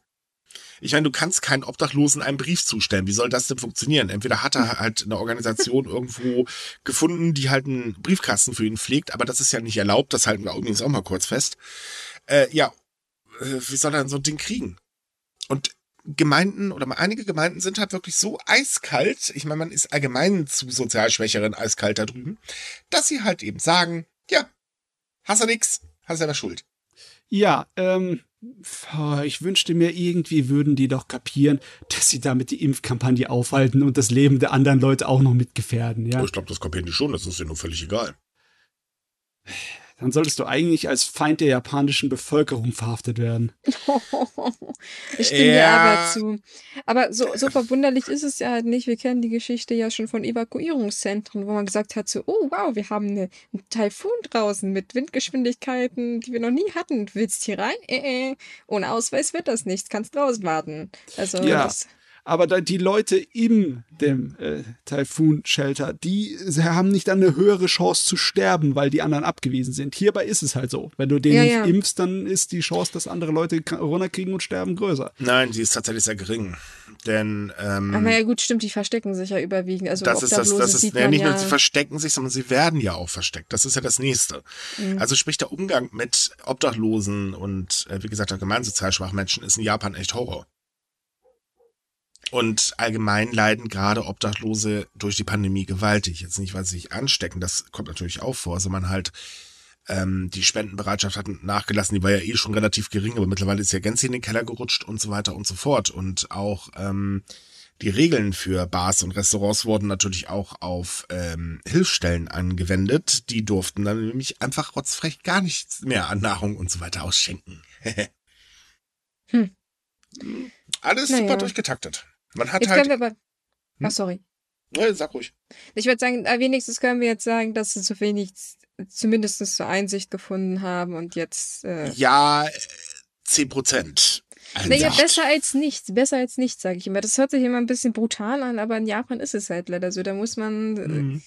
Ich meine, du kannst keinen Obdachlosen einen Brief zustellen. Wie soll das denn funktionieren? Entweder hat er halt eine Organisation irgendwo gefunden, die halt einen Briefkasten für ihn pflegt, aber das ist ja nicht erlaubt. Das halten wir übrigens auch mal kurz fest. Äh, ja, äh, wie soll er denn so ein Ding kriegen? Und Gemeinden oder einige Gemeinden sind halt wirklich so eiskalt, ich meine, man ist allgemein zu sozial schwächeren eiskalt da drüben, dass sie halt eben sagen, ja, hast du nix, hast selber Schuld. Ja, ähm, ich wünschte mir, irgendwie würden die doch kapieren, dass sie damit die Impfkampagne aufhalten und das Leben der anderen Leute auch noch mitgefährden, ja. Ich glaube, das kapieren die schon, das ist ihnen nur völlig egal dann solltest du eigentlich als Feind der japanischen Bevölkerung verhaftet werden. ich stimme ja. dir aber zu. Aber so, so verwunderlich ist es ja halt nicht. Wir kennen die Geschichte ja schon von Evakuierungszentren, wo man gesagt hat, so, oh wow, wir haben eine, einen Taifun draußen mit Windgeschwindigkeiten, die wir noch nie hatten. Du willst hier rein? Äh, äh. Ohne Ausweis wird das nichts, kannst draußen warten. Also ja. das aber die Leute in dem äh, Typhoon Shelter, die haben nicht eine höhere Chance zu sterben, weil die anderen abgewiesen sind. Hierbei ist es halt so. Wenn du den ja, nicht ja. impfst, dann ist die Chance, dass andere Leute Corona kriegen und sterben, größer. Nein, die ist tatsächlich sehr gering. Denn ähm, aber ja gut, stimmt, die verstecken sich ja überwiegend. Also das ist das, das ist ja, nicht nur, sie verstecken sich, sondern sie werden ja auch versteckt. Das ist ja das Nächste. Mhm. Also sprich der Umgang mit Obdachlosen und äh, wie gesagt allgemein sozial schwachen Menschen ist in Japan echt Horror. Und allgemein leiden gerade Obdachlose durch die Pandemie gewaltig. Jetzt nicht, weil sie sich anstecken, das kommt natürlich auch vor, sondern halt ähm, die Spendenbereitschaft hat nachgelassen, die war ja eh schon relativ gering, aber mittlerweile ist ja gänzlich in den Keller gerutscht und so weiter und so fort. Und auch ähm, die Regeln für Bars und Restaurants wurden natürlich auch auf ähm, Hilfsstellen angewendet. Die durften dann nämlich einfach rotzfrech gar nichts mehr an Nahrung und so weiter ausschenken. hm. Alles naja. super durchgetaktet. Man hat jetzt halt. Können wir aber, hm? Ach, sorry. Ja, sag ruhig. Ich würde sagen, äh, wenigstens können wir jetzt sagen, dass sie zu wenig, zumindest zur Einsicht gefunden haben und jetzt. Äh ja, 10 Prozent. Naja, besser als nichts, besser als nichts, sage ich immer. Das hört sich immer ein bisschen brutal an, aber in Japan ist es halt leider so. Da muss man äh, mhm.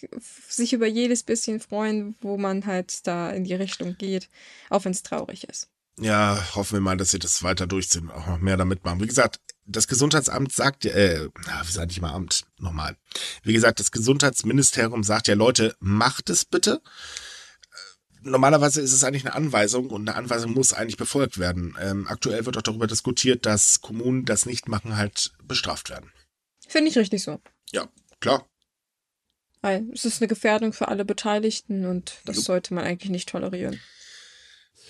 sich über jedes bisschen freuen, wo man halt da in die Richtung geht, auch wenn es traurig ist. Ja, hoffen wir mal, dass sie das weiter durchziehen, auch noch mehr damit machen. Wie gesagt, das Gesundheitsamt sagt ja, äh, wie sage ich mal Amt, nochmal. Wie gesagt, das Gesundheitsministerium sagt ja, Leute, macht es bitte. Äh, normalerweise ist es eigentlich eine Anweisung und eine Anweisung muss eigentlich befolgt werden. Ähm, aktuell wird auch darüber diskutiert, dass Kommunen das nicht machen, halt bestraft werden. Finde ich richtig so. Ja, klar. Weil es ist eine Gefährdung für alle Beteiligten und das sollte man eigentlich nicht tolerieren.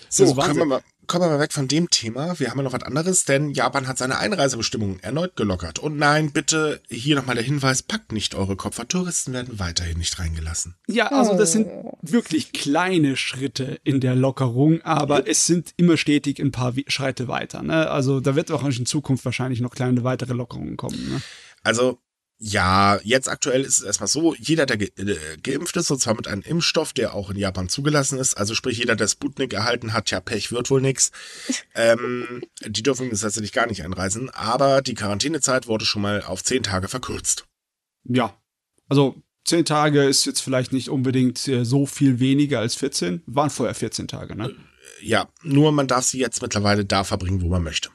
So, kommen wir, mal, kommen wir mal weg von dem Thema. Wir haben ja noch was anderes, denn Japan hat seine Einreisebestimmungen erneut gelockert. Und nein, bitte hier nochmal der Hinweis, packt nicht eure Koffer. Touristen werden weiterhin nicht reingelassen. Ja, also das sind oh. wirklich kleine Schritte in der Lockerung, aber es sind immer stetig ein paar Schritte weiter. Ne? Also da wird auch in Zukunft wahrscheinlich noch kleine weitere Lockerungen kommen. Ne? Also ja, jetzt aktuell ist es erstmal so, jeder, der ge äh, geimpft ist, und zwar mit einem Impfstoff, der auch in Japan zugelassen ist, also sprich jeder, der Sputnik erhalten hat, ja, Pech wird wohl nix. ähm, die dürfen das tatsächlich gar nicht einreisen, aber die Quarantänezeit wurde schon mal auf zehn Tage verkürzt. Ja, also zehn Tage ist jetzt vielleicht nicht unbedingt äh, so viel weniger als 14, waren vorher 14 Tage, ne? Ja, nur man darf sie jetzt mittlerweile da verbringen, wo man möchte.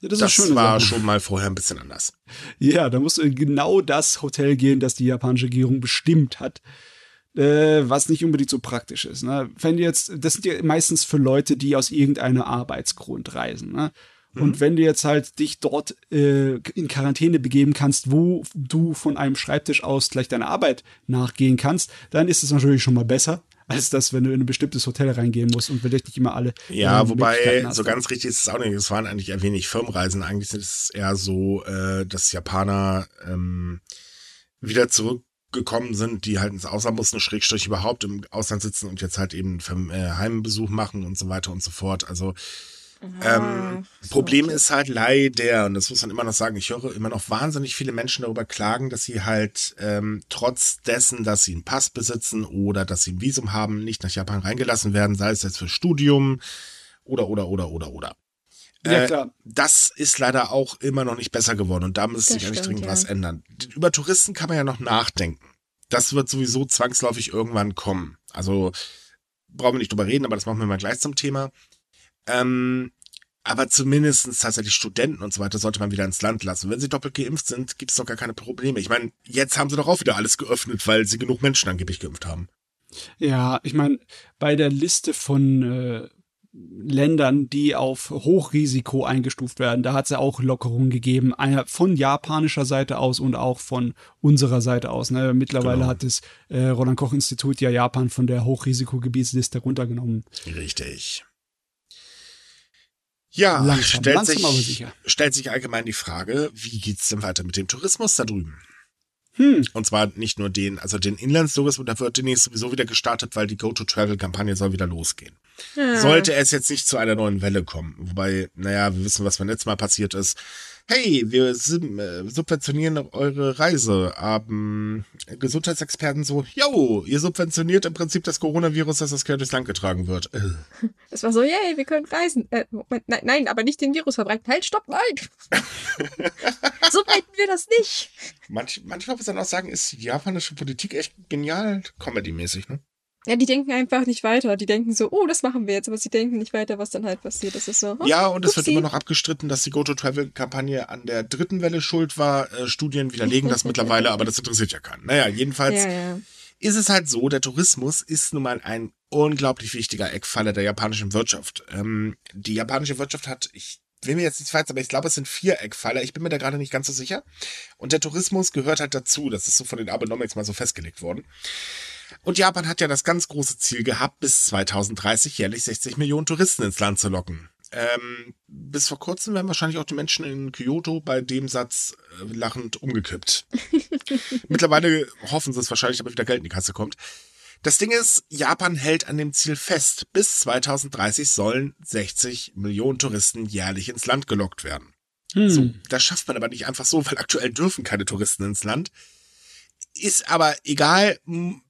Ja, das, das schön, war schon mal vorher ein bisschen anders. Ja, da musst du in genau das Hotel gehen, das die japanische Regierung bestimmt hat. äh, was nicht unbedingt so praktisch ist. Ne? Wenn jetzt, das sind ja meistens für Leute, die aus irgendeinem Arbeitsgrund reisen. Ne? Und mhm. wenn du jetzt halt dich dort äh, in Quarantäne begeben kannst, wo du von einem Schreibtisch aus gleich deiner Arbeit nachgehen kannst, dann ist es natürlich schon mal besser, als das, wenn du in ein bestimmtes Hotel reingehen musst und vielleicht nicht immer alle. Ja, wobei so ganz richtig ist es auch nicht. Es waren eigentlich eher wenig Firmenreisen. Eigentlich ist es eher so, äh, dass Japaner ähm, wieder zurückgekommen sind, die halt ins Ausland mussten, Schrägstrich überhaupt im Ausland sitzen und jetzt halt eben äh, Heimbesuch machen und so weiter und so fort. Also ähm, so Problem okay. ist halt leider, und das muss man immer noch sagen, ich höre immer noch wahnsinnig viele Menschen darüber klagen, dass sie halt ähm, trotz dessen, dass sie einen Pass besitzen oder dass sie ein Visum haben, nicht nach Japan reingelassen werden, sei es jetzt für Studium oder, oder, oder, oder, oder. Ja, äh, klar. das ist leider auch immer noch nicht besser geworden und da müsste sich eigentlich dringend ja. was ändern. Über Touristen kann man ja noch nachdenken. Das wird sowieso zwangsläufig irgendwann kommen. Also brauchen wir nicht drüber reden, aber das machen wir mal gleich zum Thema. Ähm, aber zumindestens tatsächlich Studenten und so weiter sollte man wieder ins Land lassen. Wenn sie doppelt geimpft sind, gibt es doch gar keine Probleme. Ich meine, jetzt haben sie doch auch wieder alles geöffnet, weil sie genug Menschen angeblich geimpft haben. Ja, ich meine, bei der Liste von äh, Ländern, die auf Hochrisiko eingestuft werden, da hat es ja auch Lockerungen gegeben, einer von japanischer Seite aus und auch von unserer Seite aus. Ne? Mittlerweile genau. hat das äh, Roland Koch Institut ja Japan von der Hochrisikogebietsliste runtergenommen. Richtig. Ja, langsam, stellt, langsam sich, stellt sich allgemein die Frage, wie geht's denn weiter mit dem Tourismus da drüben? Hm. Und zwar nicht nur den, also den Inlandstourismus, da wird demnächst sowieso wieder gestartet, weil die Go-to-Travel-Kampagne soll wieder losgehen. Ja. Sollte es jetzt nicht zu einer neuen Welle kommen, wobei, naja, wir wissen, was beim letzten Mal passiert ist, hey, wir äh, subventionieren eure Reise. Ähm, Gesundheitsexperten so, yo, ihr subventioniert im Prinzip das Coronavirus, dass das quer durchs Land getragen wird. Äh. Es war so, yay, wir können reisen. Äh, Moment, nein, nein, aber nicht den Virus verbreiten. Halt, stopp, nein. so weiten wir das nicht. Manch, manchmal muss man auch sagen, ist japanische Politik echt genial comedy-mäßig, ne? Ja, die denken einfach nicht weiter. Die denken so, oh, das machen wir jetzt, aber sie denken nicht weiter, was dann halt passiert. Das ist so. Oh, ja, und es wird immer noch abgestritten, dass die Go-To-Travel-Kampagne an der dritten Welle schuld war. Äh, Studien widerlegen das mittlerweile, aber das interessiert ja keinen. Naja, jedenfalls ja, ja. ist es halt so, der Tourismus ist nun mal ein unglaublich wichtiger Eckpfeiler der japanischen Wirtschaft. Ähm, die japanische Wirtschaft hat, ich will mir jetzt nicht falsch, aber ich glaube, es sind vier Eckpfeiler. Ich bin mir da gerade nicht ganz so sicher. Und der Tourismus gehört halt dazu. Das ist so von den Abenomics mal so festgelegt worden. Und Japan hat ja das ganz große Ziel gehabt, bis 2030 jährlich 60 Millionen Touristen ins Land zu locken. Ähm, bis vor kurzem werden wahrscheinlich auch die Menschen in Kyoto bei dem Satz äh, lachend umgekippt. Mittlerweile hoffen sie es wahrscheinlich, aber wieder Geld in die Kasse kommt. Das Ding ist, Japan hält an dem Ziel fest. Bis 2030 sollen 60 Millionen Touristen jährlich ins Land gelockt werden. Hm. So, das schafft man aber nicht einfach so, weil aktuell dürfen keine Touristen ins Land. Ist aber egal,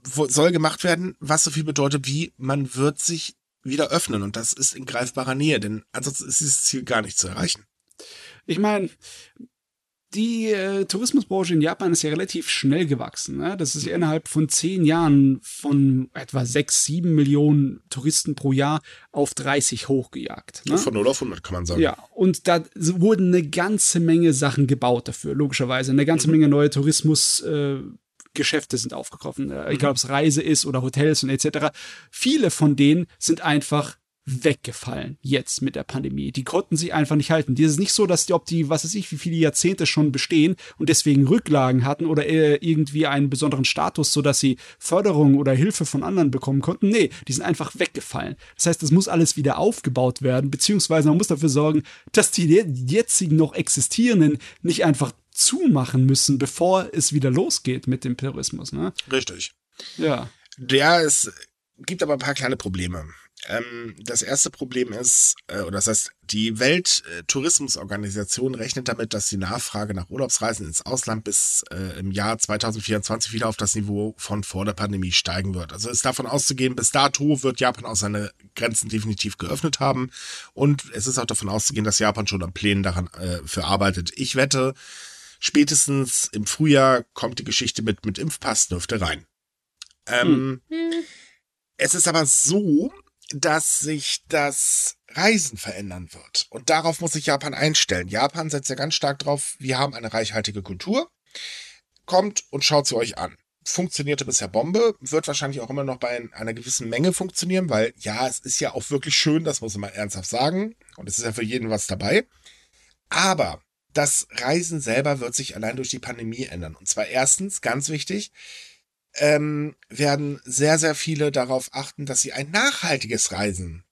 soll gemacht werden, was so viel bedeutet wie, man wird sich wieder öffnen und das ist in greifbarer Nähe, denn ansonsten ist dieses Ziel gar nicht zu erreichen. Ich meine, die äh, Tourismusbranche in Japan ist ja relativ schnell gewachsen. Ne? Das ist ja innerhalb von zehn Jahren von etwa sechs, sieben Millionen Touristen pro Jahr auf 30 hochgejagt. Ne? Von 0 auf 100 kann man sagen. Ja, und da wurden eine ganze Menge Sachen gebaut dafür, logischerweise. Eine ganze mhm. Menge neue Tourismus- äh, Geschäfte sind aufgekauft. Äh, egal, ob es Reise ist oder Hotels und etc. Viele von denen sind einfach weggefallen jetzt mit der Pandemie. Die konnten sich einfach nicht halten. Die ist nicht so, dass die, ob die, was weiß ich, wie viele Jahrzehnte schon bestehen und deswegen Rücklagen hatten oder äh, irgendwie einen besonderen Status, so dass sie Förderung oder Hilfe von anderen bekommen konnten. Nee, die sind einfach weggefallen. Das heißt, das muss alles wieder aufgebaut werden, beziehungsweise man muss dafür sorgen, dass die jetzigen noch existierenden nicht einfach zumachen müssen, bevor es wieder losgeht mit dem Tourismus. Ne? Richtig. Ja. Der es gibt aber ein paar kleine Probleme. Ähm, das erste Problem ist, äh, oder das heißt, die Welttourismusorganisation rechnet damit, dass die Nachfrage nach Urlaubsreisen ins Ausland bis äh, im Jahr 2024 wieder auf das Niveau von vor der Pandemie steigen wird. Also ist davon auszugehen, bis dato wird Japan auch seine Grenzen definitiv geöffnet haben. Und es ist auch davon auszugehen, dass Japan schon an Plänen daran äh, für arbeitet. Ich wette, spätestens im Frühjahr kommt die Geschichte mit, mit Impfpass dürfte rein. Ähm, hm. Es ist aber so, dass sich das Reisen verändern wird. Und darauf muss sich Japan einstellen. Japan setzt ja ganz stark drauf, wir haben eine reichhaltige Kultur. Kommt und schaut sie euch an. funktionierte bisher Bombe, wird wahrscheinlich auch immer noch bei einer gewissen Menge funktionieren, weil ja, es ist ja auch wirklich schön, das muss man ernsthaft sagen. Und es ist ja für jeden was dabei. Aber das Reisen selber wird sich allein durch die Pandemie ändern. Und zwar erstens, ganz wichtig, ähm, werden sehr, sehr viele darauf achten, dass sie ein nachhaltiges Reisen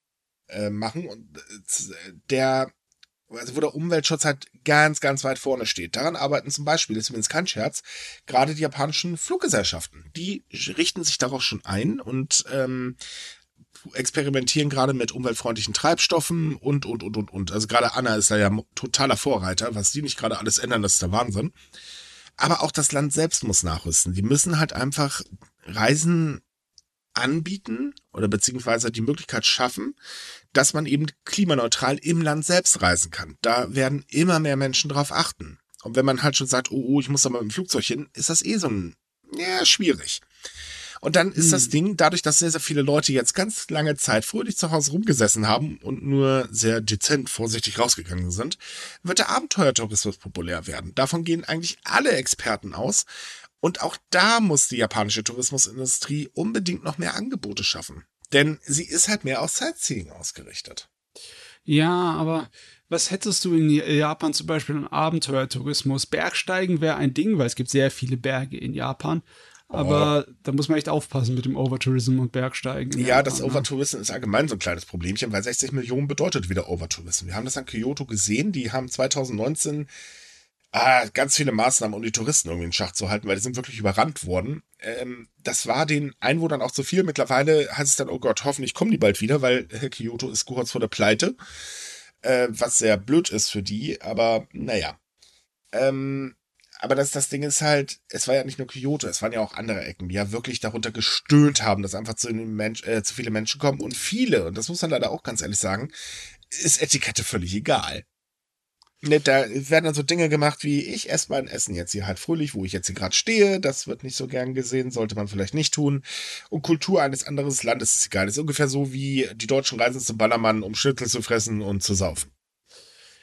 äh, machen und äh, der also wo der Umweltschutz halt ganz, ganz weit vorne steht. Daran arbeiten zum Beispiel, das ist übrigens kein Scherz, gerade die japanischen Fluggesellschaften. Die richten sich darauf schon ein und ähm, experimentieren gerade mit umweltfreundlichen Treibstoffen und, und, und, und, und. Also gerade Anna ist da ja totaler Vorreiter. Was die nicht gerade alles ändern, das ist der Wahnsinn. Aber auch das Land selbst muss nachrüsten. Die müssen halt einfach Reisen anbieten oder beziehungsweise die Möglichkeit schaffen, dass man eben klimaneutral im Land selbst reisen kann. Da werden immer mehr Menschen drauf achten. Und wenn man halt schon sagt, oh, oh ich muss da mal mit dem Flugzeug hin, ist das eh so ein, ja, schwierig. Und dann ist hm. das Ding, dadurch, dass sehr, sehr viele Leute jetzt ganz lange Zeit fröhlich zu Hause rumgesessen haben und nur sehr dezent vorsichtig rausgegangen sind, wird der Abenteuertourismus populär werden. Davon gehen eigentlich alle Experten aus. Und auch da muss die japanische Tourismusindustrie unbedingt noch mehr Angebote schaffen. Denn sie ist halt mehr auf Sightseeing ausgerichtet. Ja, aber was hättest du in Japan zum Beispiel an Abenteuertourismus? Bergsteigen wäre ein Ding, weil es gibt sehr viele Berge in Japan. Aber oh. da muss man echt aufpassen mit dem Overtourism und Bergsteigen. Ja, das ne? Overtourism ist allgemein so ein kleines Problemchen, weil 60 Millionen bedeutet wieder Overtourism. Wir haben das an Kyoto gesehen. Die haben 2019 ah, ganz viele Maßnahmen, um die Touristen irgendwie in Schach zu halten, weil die sind wirklich überrannt worden. Ähm, das war den Einwohnern auch zu viel. Mittlerweile heißt es dann, oh Gott, hoffentlich kommen die bald wieder, weil äh, Kyoto ist kurz vor der Pleite. Äh, was sehr blöd ist für die, aber naja. Ähm, aber das, das Ding ist halt, es war ja nicht nur Kyoto, es waren ja auch andere Ecken, die ja wirklich darunter gestöhnt haben, dass einfach zu, Mensch, äh, zu viele Menschen kommen und viele, und das muss man leider auch ganz ehrlich sagen, ist Etikette völlig egal. Ne, da werden dann so Dinge gemacht wie, ich esse mein Essen jetzt hier halt fröhlich, wo ich jetzt hier gerade stehe. Das wird nicht so gern gesehen, sollte man vielleicht nicht tun. Und Kultur eines anderen Landes ist egal. Das ist ungefähr so wie die Deutschen reisen zum Ballermann, um Schnitzel zu fressen und zu saufen.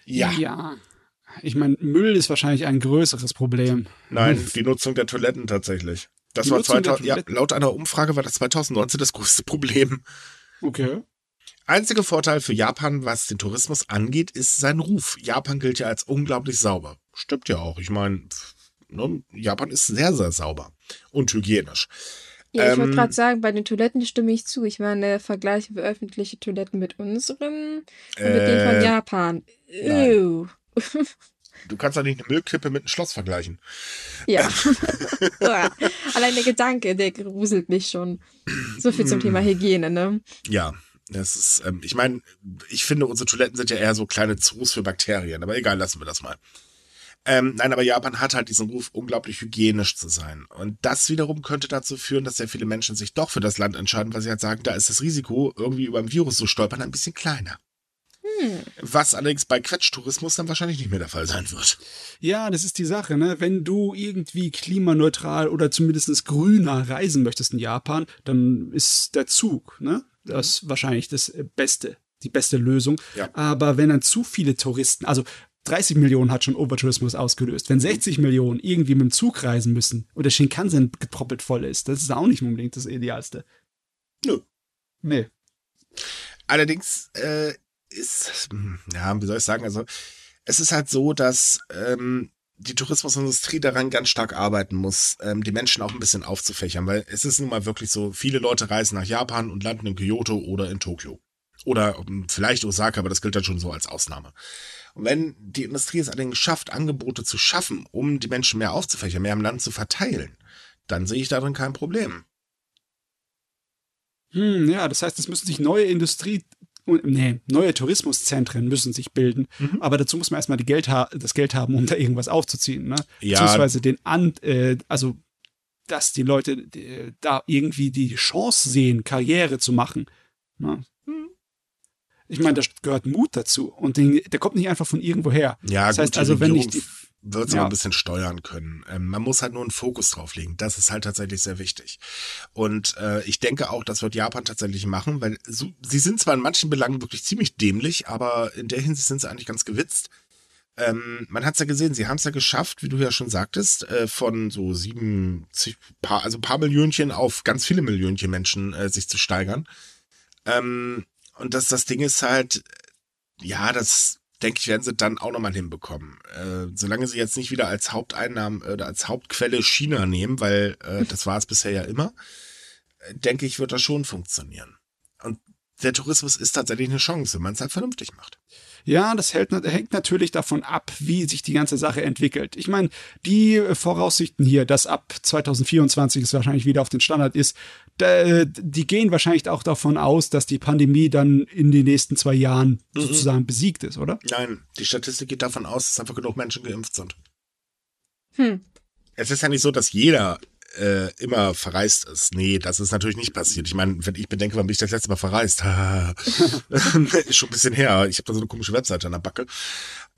Ja. Ja. Ich meine, Müll ist wahrscheinlich ein größeres Problem. Nein, die Nutzung der Toiletten tatsächlich. Das die war 2000, ja, laut einer Umfrage war das 2019 das größte Problem. Okay. Einziger Vorteil für Japan, was den Tourismus angeht, ist sein Ruf. Japan gilt ja als unglaublich sauber. Stimmt ja auch. Ich meine, ne, Japan ist sehr, sehr sauber und hygienisch. Ja, ich wollte ähm, gerade sagen, bei den Toiletten stimme ich zu. Ich meine, vergleichen wir öffentliche Toiletten mit unseren und äh, mit denen von Japan. Ew. Du kannst doch nicht eine Müllkippe mit einem Schloss vergleichen. Ja. Allein der Gedanke, der gruselt mich schon. So viel zum Thema Hygiene, ne? Ja, das ist, ähm, ich meine, ich finde, unsere Toiletten sind ja eher so kleine Zoos für Bakterien, aber egal, lassen wir das mal. Ähm, nein, aber Japan hat halt diesen Ruf, unglaublich hygienisch zu sein. Und das wiederum könnte dazu führen, dass sehr viele Menschen sich doch für das Land entscheiden, weil sie halt sagen, da ist das Risiko, irgendwie über ein Virus zu stolpern, ein bisschen kleiner. Hm. Was allerdings bei Quetschtourismus dann wahrscheinlich nicht mehr der Fall sein wird. Ja, das ist die Sache, ne? Wenn du irgendwie klimaneutral oder zumindest grüner reisen möchtest in Japan, dann ist der Zug, ne? Das ist wahrscheinlich das Beste, die beste Lösung. Ja. Aber wenn dann zu viele Touristen, also 30 Millionen hat schon Overtourismus ausgelöst. Wenn 60 Millionen irgendwie mit dem Zug reisen müssen und der Shinkansen getroppelt voll ist, das ist auch nicht unbedingt das Idealste. Nö. Nee. Allerdings äh, ist, ja, wie soll ich sagen, also es ist halt so, dass ähm, die Tourismusindustrie daran ganz stark arbeiten muss, ähm, die Menschen auch ein bisschen aufzufächern, weil es ist nun mal wirklich so, viele Leute reisen nach Japan und landen in Kyoto oder in Tokio. Oder ähm, vielleicht Osaka, aber das gilt dann schon so als Ausnahme. Und wenn die Industrie es allerdings schafft, Angebote zu schaffen, um die Menschen mehr aufzufächern, mehr im Land zu verteilen, dann sehe ich darin kein Problem. Hm, ja, das heißt, es müssen sich neue Industrie, nee, neue Tourismuszentren müssen sich bilden. Mhm. Aber dazu muss man erstmal die Geld das Geld haben, um da irgendwas aufzuziehen. Ne? Ja. Beziehungsweise den An, äh, also dass die Leute die, da irgendwie die Chance sehen, Karriere zu machen. Ne? Mhm. Ich meine, da gehört Mut dazu und den, der kommt nicht einfach von irgendwo her. Ja, das heißt also, wenn ich die wird es ja. ein bisschen steuern können. Ähm, man muss halt nur einen Fokus drauf legen. Das ist halt tatsächlich sehr wichtig. Und äh, ich denke auch, das wird Japan tatsächlich machen, weil so, sie sind zwar in manchen Belangen wirklich ziemlich dämlich, aber in der Hinsicht sind sie eigentlich ganz gewitzt. Ähm, man hat es ja gesehen, sie haben es ja geschafft, wie du ja schon sagtest, äh, von so sieben, zig, paar, also paar Millionchen auf ganz viele Millionchen Menschen äh, sich zu steigern. Ähm, und das, das Ding ist halt, ja, das denke ich, werden sie dann auch nochmal hinbekommen. Äh, solange sie jetzt nicht wieder als Haupteinnahmen oder äh, als Hauptquelle China nehmen, weil äh, das war es bisher ja immer, äh, denke ich, wird das schon funktionieren. Und der Tourismus ist tatsächlich eine Chance, wenn man es halt vernünftig macht. Ja, das hält, hängt natürlich davon ab, wie sich die ganze Sache entwickelt. Ich meine, die Voraussichten hier, dass ab 2024 es wahrscheinlich wieder auf den Standard ist, die gehen wahrscheinlich auch davon aus, dass die Pandemie dann in den nächsten zwei Jahren mhm. sozusagen besiegt ist, oder? Nein, die Statistik geht davon aus, dass einfach genug Menschen geimpft sind. Hm. Es ist ja nicht so, dass jeder äh, immer verreist ist. Nee, das ist natürlich nicht passiert. Ich meine, wenn ich bedenke, wann bin ich das letzte Mal verreist? ist schon ein bisschen her. Ich habe da so eine komische Webseite an der Backe.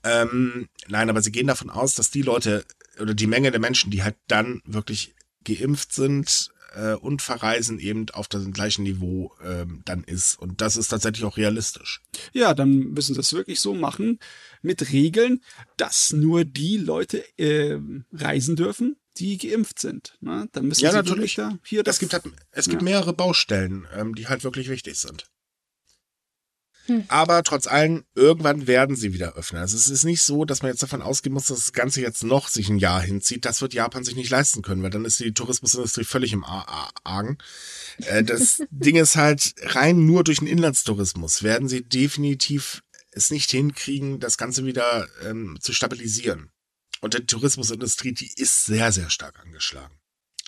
Ähm, nein, aber sie gehen davon aus, dass die Leute oder die Menge der Menschen, die halt dann wirklich geimpft sind äh, und verreisen, eben auf dem gleichen Niveau ähm, dann ist. Und das ist tatsächlich auch realistisch. Ja, dann müssen sie es wirklich so machen mit Regeln, dass nur die Leute äh, reisen dürfen, die geimpft sind. Ne? Dann müssen ja, sie natürlich. Da hier es gibt, halt, es gibt ja. mehrere Baustellen, ähm, die halt wirklich wichtig sind. Hm. Aber trotz allem, irgendwann werden sie wieder öffnen. Also es ist nicht so, dass man jetzt davon ausgehen muss, dass das Ganze jetzt noch sich ein Jahr hinzieht. Das wird Japan sich nicht leisten können, weil dann ist die Tourismusindustrie völlig im Argen. Äh, das Ding ist halt, rein nur durch den Inlandstourismus werden sie definitiv es nicht hinkriegen, das Ganze wieder ähm, zu stabilisieren. Und die Tourismusindustrie, die ist sehr, sehr stark angeschlagen.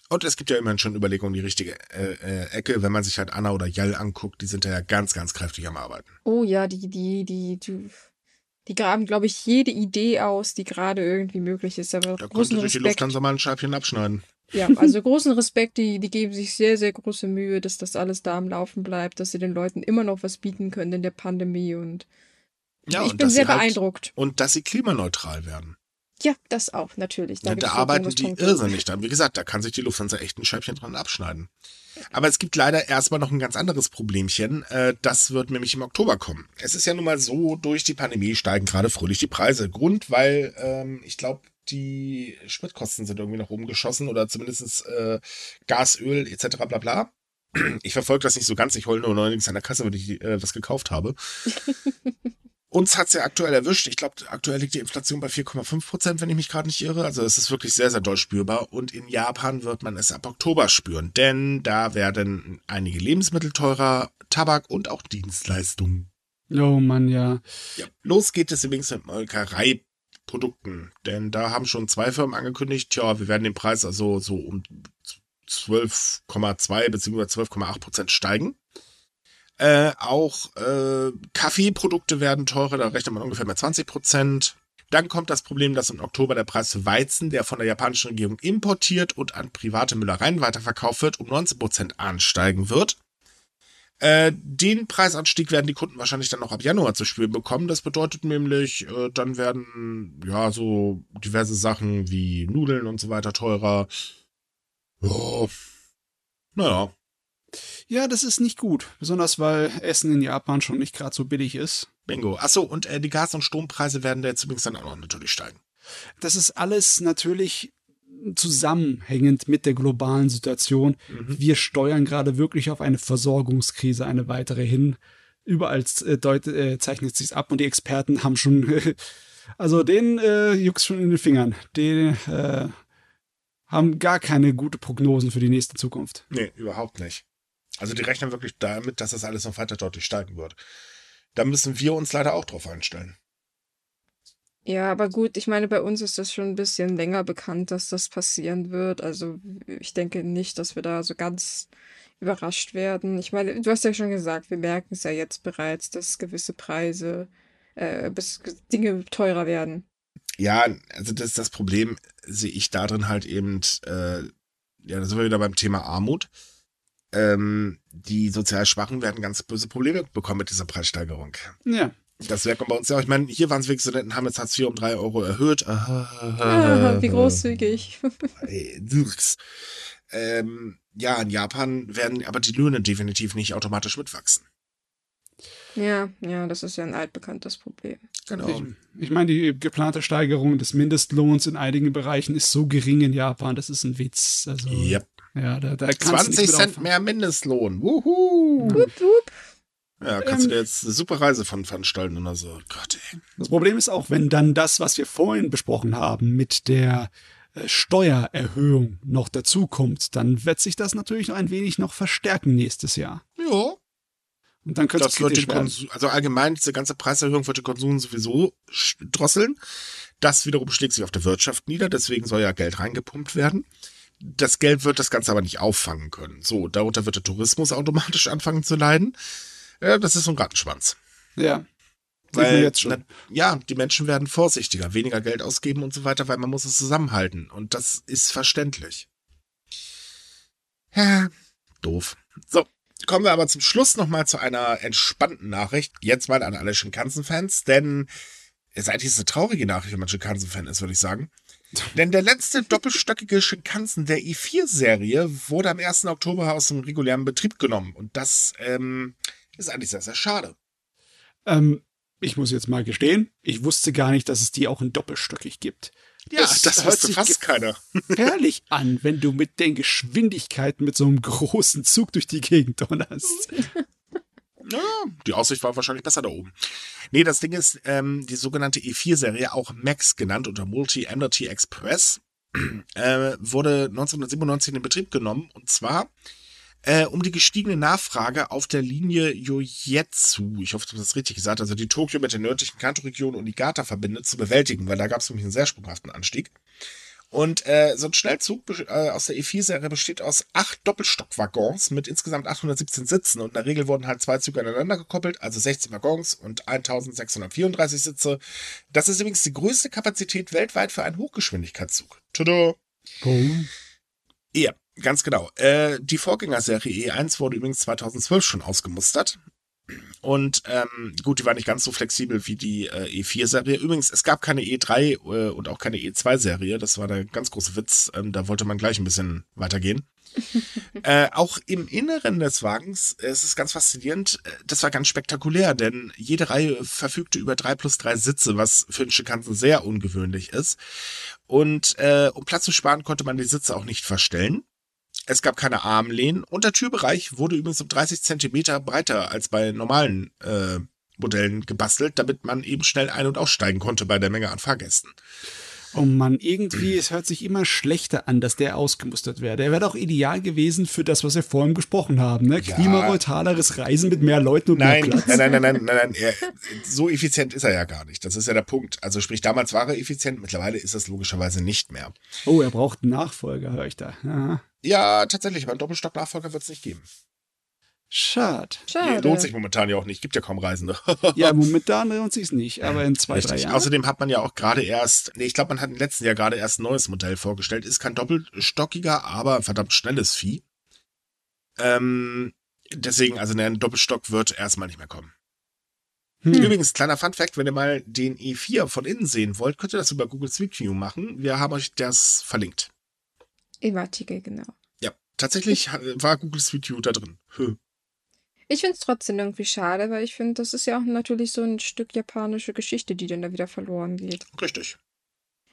Und es gibt ja immerhin schon Überlegungen die richtige äh, äh, Ecke, wenn man sich halt Anna oder Jell anguckt, die sind ja ganz, ganz kräftig am Arbeiten. Oh ja, die, die, die, die, die graben, glaube ich, jede Idee aus, die gerade irgendwie möglich ist. Aber da konnte sich die Lufthansa mal ein Scheibchen abschneiden. Ja, also großen Respekt, die, die geben sich sehr, sehr große Mühe, dass das alles da am Laufen bleibt, dass sie den Leuten immer noch was bieten können in der Pandemie und ja, ich bin sehr halt beeindruckt. Halt, und dass sie klimaneutral werden. Ja, das auch, natürlich. Da, ja, da arbeiten die irrsinnig dran. Wie gesagt, da kann sich die Lufthansa echt ein Scheibchen dran abschneiden. Aber es gibt leider erstmal noch ein ganz anderes Problemchen. Äh, das wird nämlich im Oktober kommen. Es ist ja nun mal so, durch die Pandemie steigen gerade fröhlich die Preise. Grund, weil ähm, ich glaube, die Spritkosten sind irgendwie nach oben geschossen oder zumindest äh, Gas, Öl etc. bla bla. Ich verfolge das nicht so ganz. Ich hole nur neuerdings an der Kasse, wenn ich äh, was gekauft habe. Uns hat's ja aktuell erwischt. Ich glaube, aktuell liegt die Inflation bei 4,5 Prozent, wenn ich mich gerade nicht irre. Also es ist wirklich sehr, sehr doll spürbar. Und in Japan wird man es ab Oktober spüren, denn da werden einige Lebensmittel teurer, Tabak und auch Dienstleistungen. Oh Mann, ja. ja. Los geht es übrigens mit Molkereiprodukten, denn da haben schon zwei Firmen angekündigt, ja, wir werden den Preis also so um 12,2 bzw. 12,8 Prozent steigen. Äh, auch äh, Kaffeeprodukte werden teurer, da rechnet man ungefähr mit 20 Prozent. Dann kommt das Problem, dass im Oktober der Preis für Weizen, der von der japanischen Regierung importiert und an private Müllereien weiterverkauft wird, um 19 Prozent ansteigen wird. Äh, den Preisanstieg werden die Kunden wahrscheinlich dann noch ab Januar zu spüren bekommen. Das bedeutet nämlich, äh, dann werden ja so diverse Sachen wie Nudeln und so weiter teurer. Ja, naja, ja, das ist nicht gut. Besonders weil Essen in Japan schon nicht gerade so billig ist. Bingo. Achso, und äh, die Gas- und Strompreise werden da jetzt übrigens dann auch noch natürlich steigen. Das ist alles natürlich zusammenhängend mit der globalen Situation. Mhm. Wir steuern gerade wirklich auf eine Versorgungskrise, eine weitere hin. Überall äh, deut, äh, zeichnet sich ab und die Experten haben schon, also den äh, juckt schon in den Fingern. Die äh, haben gar keine gute Prognosen für die nächste Zukunft. Nee, überhaupt nicht. Also die rechnen wirklich damit, dass das alles noch weiter deutlich steigen wird. Da müssen wir uns leider auch drauf einstellen. Ja, aber gut, ich meine, bei uns ist das schon ein bisschen länger bekannt, dass das passieren wird. Also ich denke nicht, dass wir da so ganz überrascht werden. Ich meine, du hast ja schon gesagt, wir merken es ja jetzt bereits, dass gewisse Preise, äh, bis Dinge teurer werden. Ja, also das, das Problem sehe ich darin halt eben, äh, ja, da sind wir wieder beim Thema Armut ähm, die sozial Schwachen werden ganz böse Probleme bekommen mit dieser Preissteigerung. Ja. Das merkt man bei uns ja auch. Ich meine, hier waren es wirklich Studenten, haben jetzt Hartz IV um drei Euro erhöht. Ah, wie großzügig. ähm, ja, in Japan werden aber die Löhne definitiv nicht automatisch mitwachsen. Ja, ja, das ist ja ein altbekanntes Problem. Genau. Ich, ich meine, die geplante Steigerung des Mindestlohns in einigen Bereichen ist so gering in Japan, das ist ein Witz. Also, Yep. Ja, da, da kannst du 20 nicht mit Cent mehr Mindestlohn. Wuhu. Wupp, wupp. Ja, kannst Ähm. du dir jetzt eine super Reise von veranstalten oder so. Gott, ey. Das Problem ist auch, wenn dann das, was wir vorhin besprochen haben, mit der äh, Steuererhöhung noch dazukommt, dann wird sich das natürlich noch ein wenig noch verstärken nächstes Jahr. Ja, Und dann könnte es das wird den. Konsum, also allgemein diese ganze Preiserhöhung wird den Konsum sowieso drosseln. Das wiederum schlägt sich auf der Wirtschaft nieder, deswegen soll ja Geld reingepumpt werden. Das Geld wird das Ganze aber nicht auffangen können. So, darunter wird der Tourismus automatisch anfangen zu leiden. Ja, das ist so ein Rattenschwanz. Ja. Weil, jetzt schon. na, ja, die Menschen werden vorsichtiger, weniger Geld ausgeben und so weiter, weil man muss es zusammenhalten. Und das ist verständlich. Ja, doof. So, kommen wir aber zum Schluss nochmal zu einer entspannten Nachricht. Jetzt mal an alle Shinkansen-Fans, denn es ist eigentlich eine traurige Nachricht, wenn man Shinkansen-Fan ist, würde ich sagen. Denn der letzte doppelstöckige Shinkansen der i4-Serie wurde am 1. Oktober aus dem regulären Betrieb genommen. Und das ähm, ist eigentlich sehr, sehr schade. Ähm, ich muss jetzt mal gestehen, ich wusste gar nicht, dass es die auch in doppelstöckig gibt. Ja, das, hört wusste sich fast keiner. gefährlich an, wenn du mit den Geschwindigkeiten mit so einem großen Zug durch die Gegend donnerst. Ja, die Aussicht war wahrscheinlich besser da oben. Nee, das Ding ist, ähm, die sogenannte E4-Serie, auch Max genannt oder Multi-Energy Express, äh, wurde 1997 in Betrieb genommen und zwar äh, um die gestiegene Nachfrage auf der Linie Yojetsu, ich hoffe, ich habe das richtig gesagt, also die Tokio mit der nördlichen Kanto-Region und Niigata verbindet, zu bewältigen, weil da gab es nämlich einen sehr sprunghaften Anstieg. Und äh, so ein Schnellzug äh, aus der E4-Serie besteht aus acht Doppelstockwaggons mit insgesamt 817 Sitzen und in der Regel wurden halt zwei Züge aneinander gekoppelt, also 16 Waggons und 1634 Sitze. Das ist übrigens die größte Kapazität weltweit für einen Hochgeschwindigkeitszug. Tada! Ja, ganz genau. Äh, die Vorgängerserie E1 wurde übrigens 2012 schon ausgemustert. Und ähm, gut, die war nicht ganz so flexibel wie die äh, E4-Serie. Übrigens, es gab keine E3 äh, und auch keine E2-Serie. Das war der ganz große Witz. Ähm, da wollte man gleich ein bisschen weitergehen. äh, auch im Inneren des Wagens, äh, es ist ganz faszinierend, äh, das war ganz spektakulär, denn jede Reihe verfügte über drei plus drei Sitze, was für einen Schikanzen sehr ungewöhnlich ist. Und äh, um Platz zu sparen, konnte man die Sitze auch nicht verstellen. Es gab keine Armlehnen und der Türbereich wurde übrigens um 30 Zentimeter breiter als bei normalen äh, Modellen gebastelt, damit man eben schnell ein- und aussteigen konnte bei der Menge an Fahrgästen. Oh Mann, irgendwie, es hört sich immer schlechter an, dass der ausgemustert wäre. Der wäre doch ideal gewesen für das, was wir vorhin besprochen haben, ne? Ja. Klimaneutraleres Reisen mit mehr Leuten und Nein, mehr nein, Platz. nein, nein, nein, nein, nein. Er, so effizient ist er ja gar nicht. Das ist ja der Punkt. Also sprich, damals war er effizient, mittlerweile ist es logischerweise nicht mehr. Oh, er braucht einen Nachfolger, höre ich da. Aha. Ja, tatsächlich, aber einen Doppelstock-Nachfolger wird es nicht geben. Schade. Schade. Lohnt sich momentan ja auch nicht, gibt ja kaum Reisende. Ja, momentan lohnt sich's nicht, aber in zwei, drei Richtig. Jahren. Außerdem hat man ja auch gerade erst, nee, ich glaube, man hat im letzten Jahr gerade erst ein neues Modell vorgestellt. Ist kein doppelstockiger, aber verdammt schnelles Vieh. Ähm, deswegen, also ein Doppelstock wird erstmal nicht mehr kommen. Hm. Übrigens, kleiner Funfact, wenn ihr mal den E4 von innen sehen wollt, könnt ihr das über Google Street View machen. Wir haben euch das verlinkt. Im Artikel, genau. Ja, tatsächlich war Google Street View da drin. Ich finde es trotzdem irgendwie schade, weil ich finde, das ist ja auch natürlich so ein Stück japanische Geschichte, die dann da wieder verloren geht. Richtig.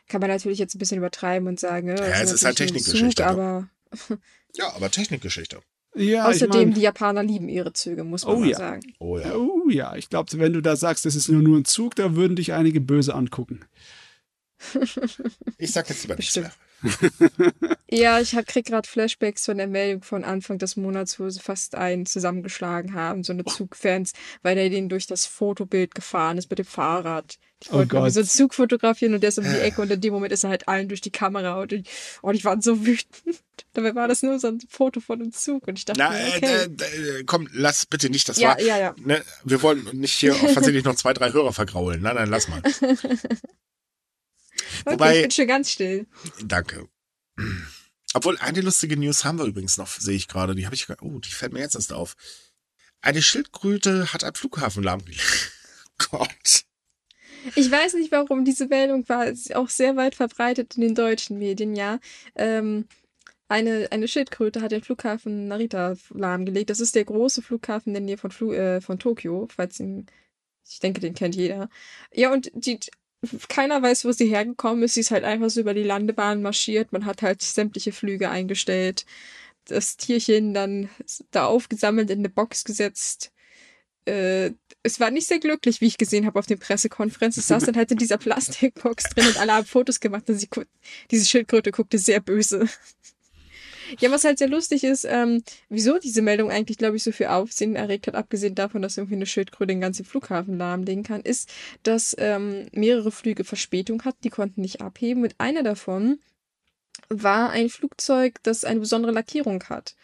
Kann man natürlich jetzt ein bisschen übertreiben und sagen, ja, es ist halt Technikgeschichte, Zug, aber Ja, aber Technikgeschichte. Ja, ich außerdem, mein, die Japaner lieben ihre Züge, muss man Oh mal ja. sagen. Oh ja. Oh ja, ich glaube, wenn du da sagst, das ist nur, nur ein Zug, da würden dich einige böse angucken. Ich sag jetzt lieber nichts mehr. Ja, ich hab, krieg gerade Flashbacks von der Meldung von Anfang des Monats, wo sie fast einen zusammengeschlagen haben, so eine Oh. Zugfans, weil der den durch das Fotobild gefahren ist mit dem Fahrrad. Die Oh wollten irgendwie Gott. so einen Zug fotografieren und der ist um die Ecke und in dem Moment ist er halt allen durch die Kamera und, ich, oh, die waren so wütend. Dabei war das nur so ein Foto von einem Zug und ich dachte, Na, mir, äh, okay. äh, komm, lass bitte nicht, das ja, war. ja, ja. Ne, wir wollen nicht hier auch versehentlich noch zwei, drei Hörer vergraulen. Nein, nein, lass mal. Okay, Wobei- ich bin schon ganz still. Danke. Obwohl, eine lustige News haben wir übrigens noch, sehe ich gerade. Die habe ich, oh, die fällt mir jetzt erst auf. Eine Schildkröte hat einen Flughafen lahmgelegt. Gott. Ich weiß nicht, warum diese Meldung war auch sehr weit verbreitet in den deutschen Medien, ja. Ähm, Eine, eine Schildkröte hat den Flughafen Narita lahmgelegt. Das ist der große Flughafen in der Nähe von, Flu äh, von Tokio, falls ihn, ich denke, den kennt jeder. Ja, und die, keiner weiß, wo sie hergekommen ist. Sie ist halt einfach so über die Landebahn marschiert. Man hat halt sämtliche Flüge eingestellt. Das Tierchen dann da aufgesammelt in eine Box gesetzt. Äh, es war nicht sehr glücklich, wie ich gesehen habe auf den Pressekonferenzen. Es saß dann halt in dieser Plastikbox drin und alle haben Fotos gemacht. Und sie, diese Schildkröte guckte sehr böse. Ja, was halt sehr lustig ist, ähm, wieso diese Meldung eigentlich, glaube ich, so viel Aufsehen erregt hat, abgesehen davon, dass irgendwie eine Schildkröte den ganzen Flughafen lahmlegen kann, ist, dass ähm, mehrere Flüge Verspätung hatten, die konnten nicht abheben. Und einer davon war ein Flugzeug, das eine besondere Lackierung hat.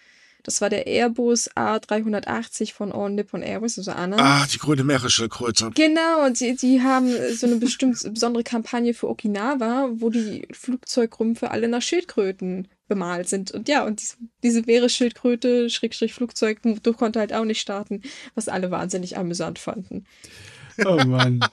Das war der Airbus A380 von All Nippon Airways, also ANA. Ah, die grüne Meeresschildkröte. Genau, und die, die haben so eine bestimmte besondere Kampagne für Okinawa, wo die Flugzeugrümpfe alle nach Schildkröten bemalt sind. Und ja, und diese, diese Meeresschildkröte, Schrägstrich Flugzeug, du konnte halt auch nicht starten, was alle wahnsinnig amüsant fanden. Oh Mann.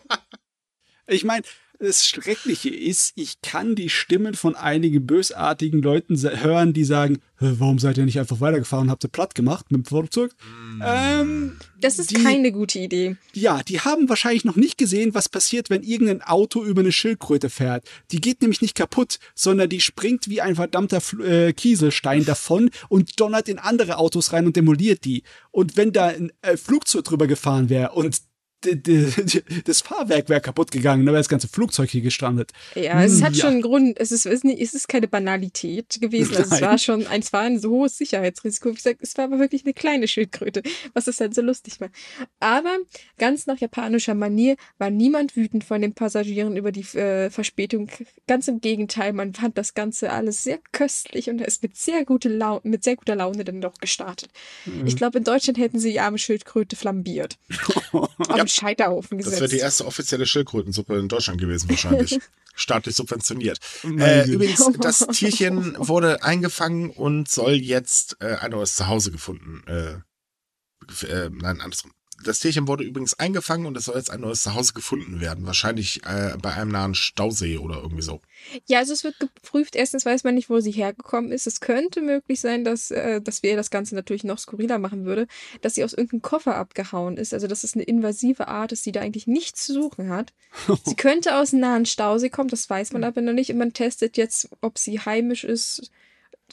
Ich meine, das Schreckliche ist, ich kann die Stimmen von einigen bösartigen Leuten hören, die sagen, warum seid ihr nicht einfach weitergefahren und habt ihr platt gemacht mit dem Flugzeug? Mm. Ähm, das ist die, keine gute Idee. Ja, die haben wahrscheinlich noch nicht gesehen, was passiert, wenn irgendein Auto über eine Schildkröte fährt. Die geht nämlich nicht kaputt, sondern die springt wie ein verdammter äh, Kieselstein davon und donnert in andere Autos rein und demoliert die. Und wenn da ein äh, Flugzeug drüber gefahren wäre und das Fahrwerk wäre kaputt gegangen, dann wäre das ganze Flugzeug hier gestrandet. Ja, es hm, hat ja. schon einen Grund. Es ist, es ist keine Banalität gewesen. Also es war schon ein, es war ein so hohes Sicherheitsrisiko. Wie gesagt, es war aber wirklich eine kleine Schildkröte, was es halt so lustig war. Aber ganz nach japanischer Manier war niemand wütend von den Passagieren über die äh, Verspätung. Ganz im Gegenteil, man fand das Ganze alles sehr köstlich und er ist mit sehr, gute Laune, mit sehr guter Laune dann doch gestartet. Mhm. Ich glaube, in Deutschland hätten sie die arme Schildkröte flambiert. Scheiterhaufen gesetzt. Das wäre die erste offizielle Schildkrötensuppe in Deutschland gewesen, wahrscheinlich. Staatlich subventioniert. Äh, übrigens, das Tierchen wurde eingefangen und soll jetzt äh, ein neues Zuhause gefunden. Äh, äh, nein, andersrum das Tierchen wurde übrigens eingefangen und es soll jetzt ein neues Zuhause gefunden werden. Wahrscheinlich äh, bei einem nahen Stausee oder irgendwie so. Ja, also es wird geprüft. Erstens weiß man nicht, wo sie hergekommen ist. Es könnte möglich sein, dass, äh, dass wir das Ganze natürlich noch skurriler machen würde, dass sie aus irgendeinem Koffer abgehauen ist. Also dass es eine invasive Art ist, die da eigentlich nichts zu suchen hat. sie könnte aus einem nahen Stausee kommen, das weiß man aber noch nicht. Und man testet jetzt, ob sie heimisch ist.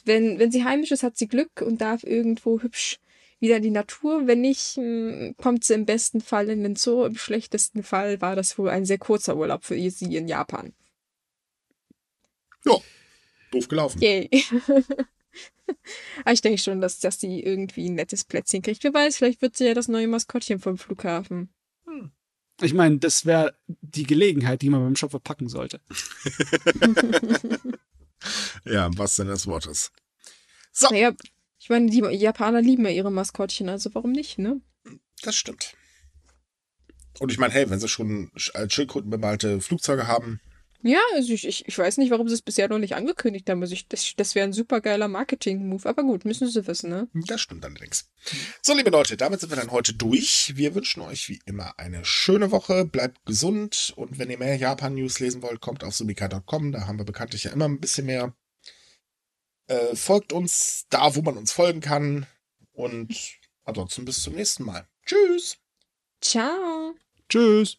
Wenn, wenn sie heimisch ist, hat sie Glück und darf irgendwo hübsch wieder die Natur. Wenn nicht, hm, kommt sie im besten Fall in den Zoo. Im schlechtesten Fall war das wohl ein sehr kurzer Urlaub für sie in Japan. Ja, doof gelaufen. Yay. Aber ich denke schon, dass, dass sie irgendwie ein nettes Plätzchen kriegt. Wer weiß, vielleicht wird sie ja das neue Maskottchen vom Flughafen. Hm. Ich meine, das wäre die Gelegenheit, die man beim Shop verpacken sollte. ja, was denn des Wortes. So. Naja, ich meine, die Japaner lieben ja ihre Maskottchen, also warum nicht, ne? Das stimmt. Und ich meine, hey, wenn sie schon als Schildkröten bemalte Flugzeuge haben. Ja, also ich, ich, ich weiß nicht, warum sie es bisher noch nicht angekündigt haben. Also ich, das, das wäre ein super geiler Marketing-Move. Aber gut, müssen sie wissen, ne? Das stimmt allerdings. So, liebe Leute, damit sind wir dann heute durch. Wir wünschen euch wie immer eine schöne Woche. Bleibt gesund. Und wenn ihr mehr Japan-News lesen wollt, kommt auf subika.com. Da haben wir bekanntlich ja immer ein bisschen mehr äh, folgt uns da, wo man uns folgen kann. Und ansonsten bis zum nächsten Mal. Tschüss. Ciao. Tschüss.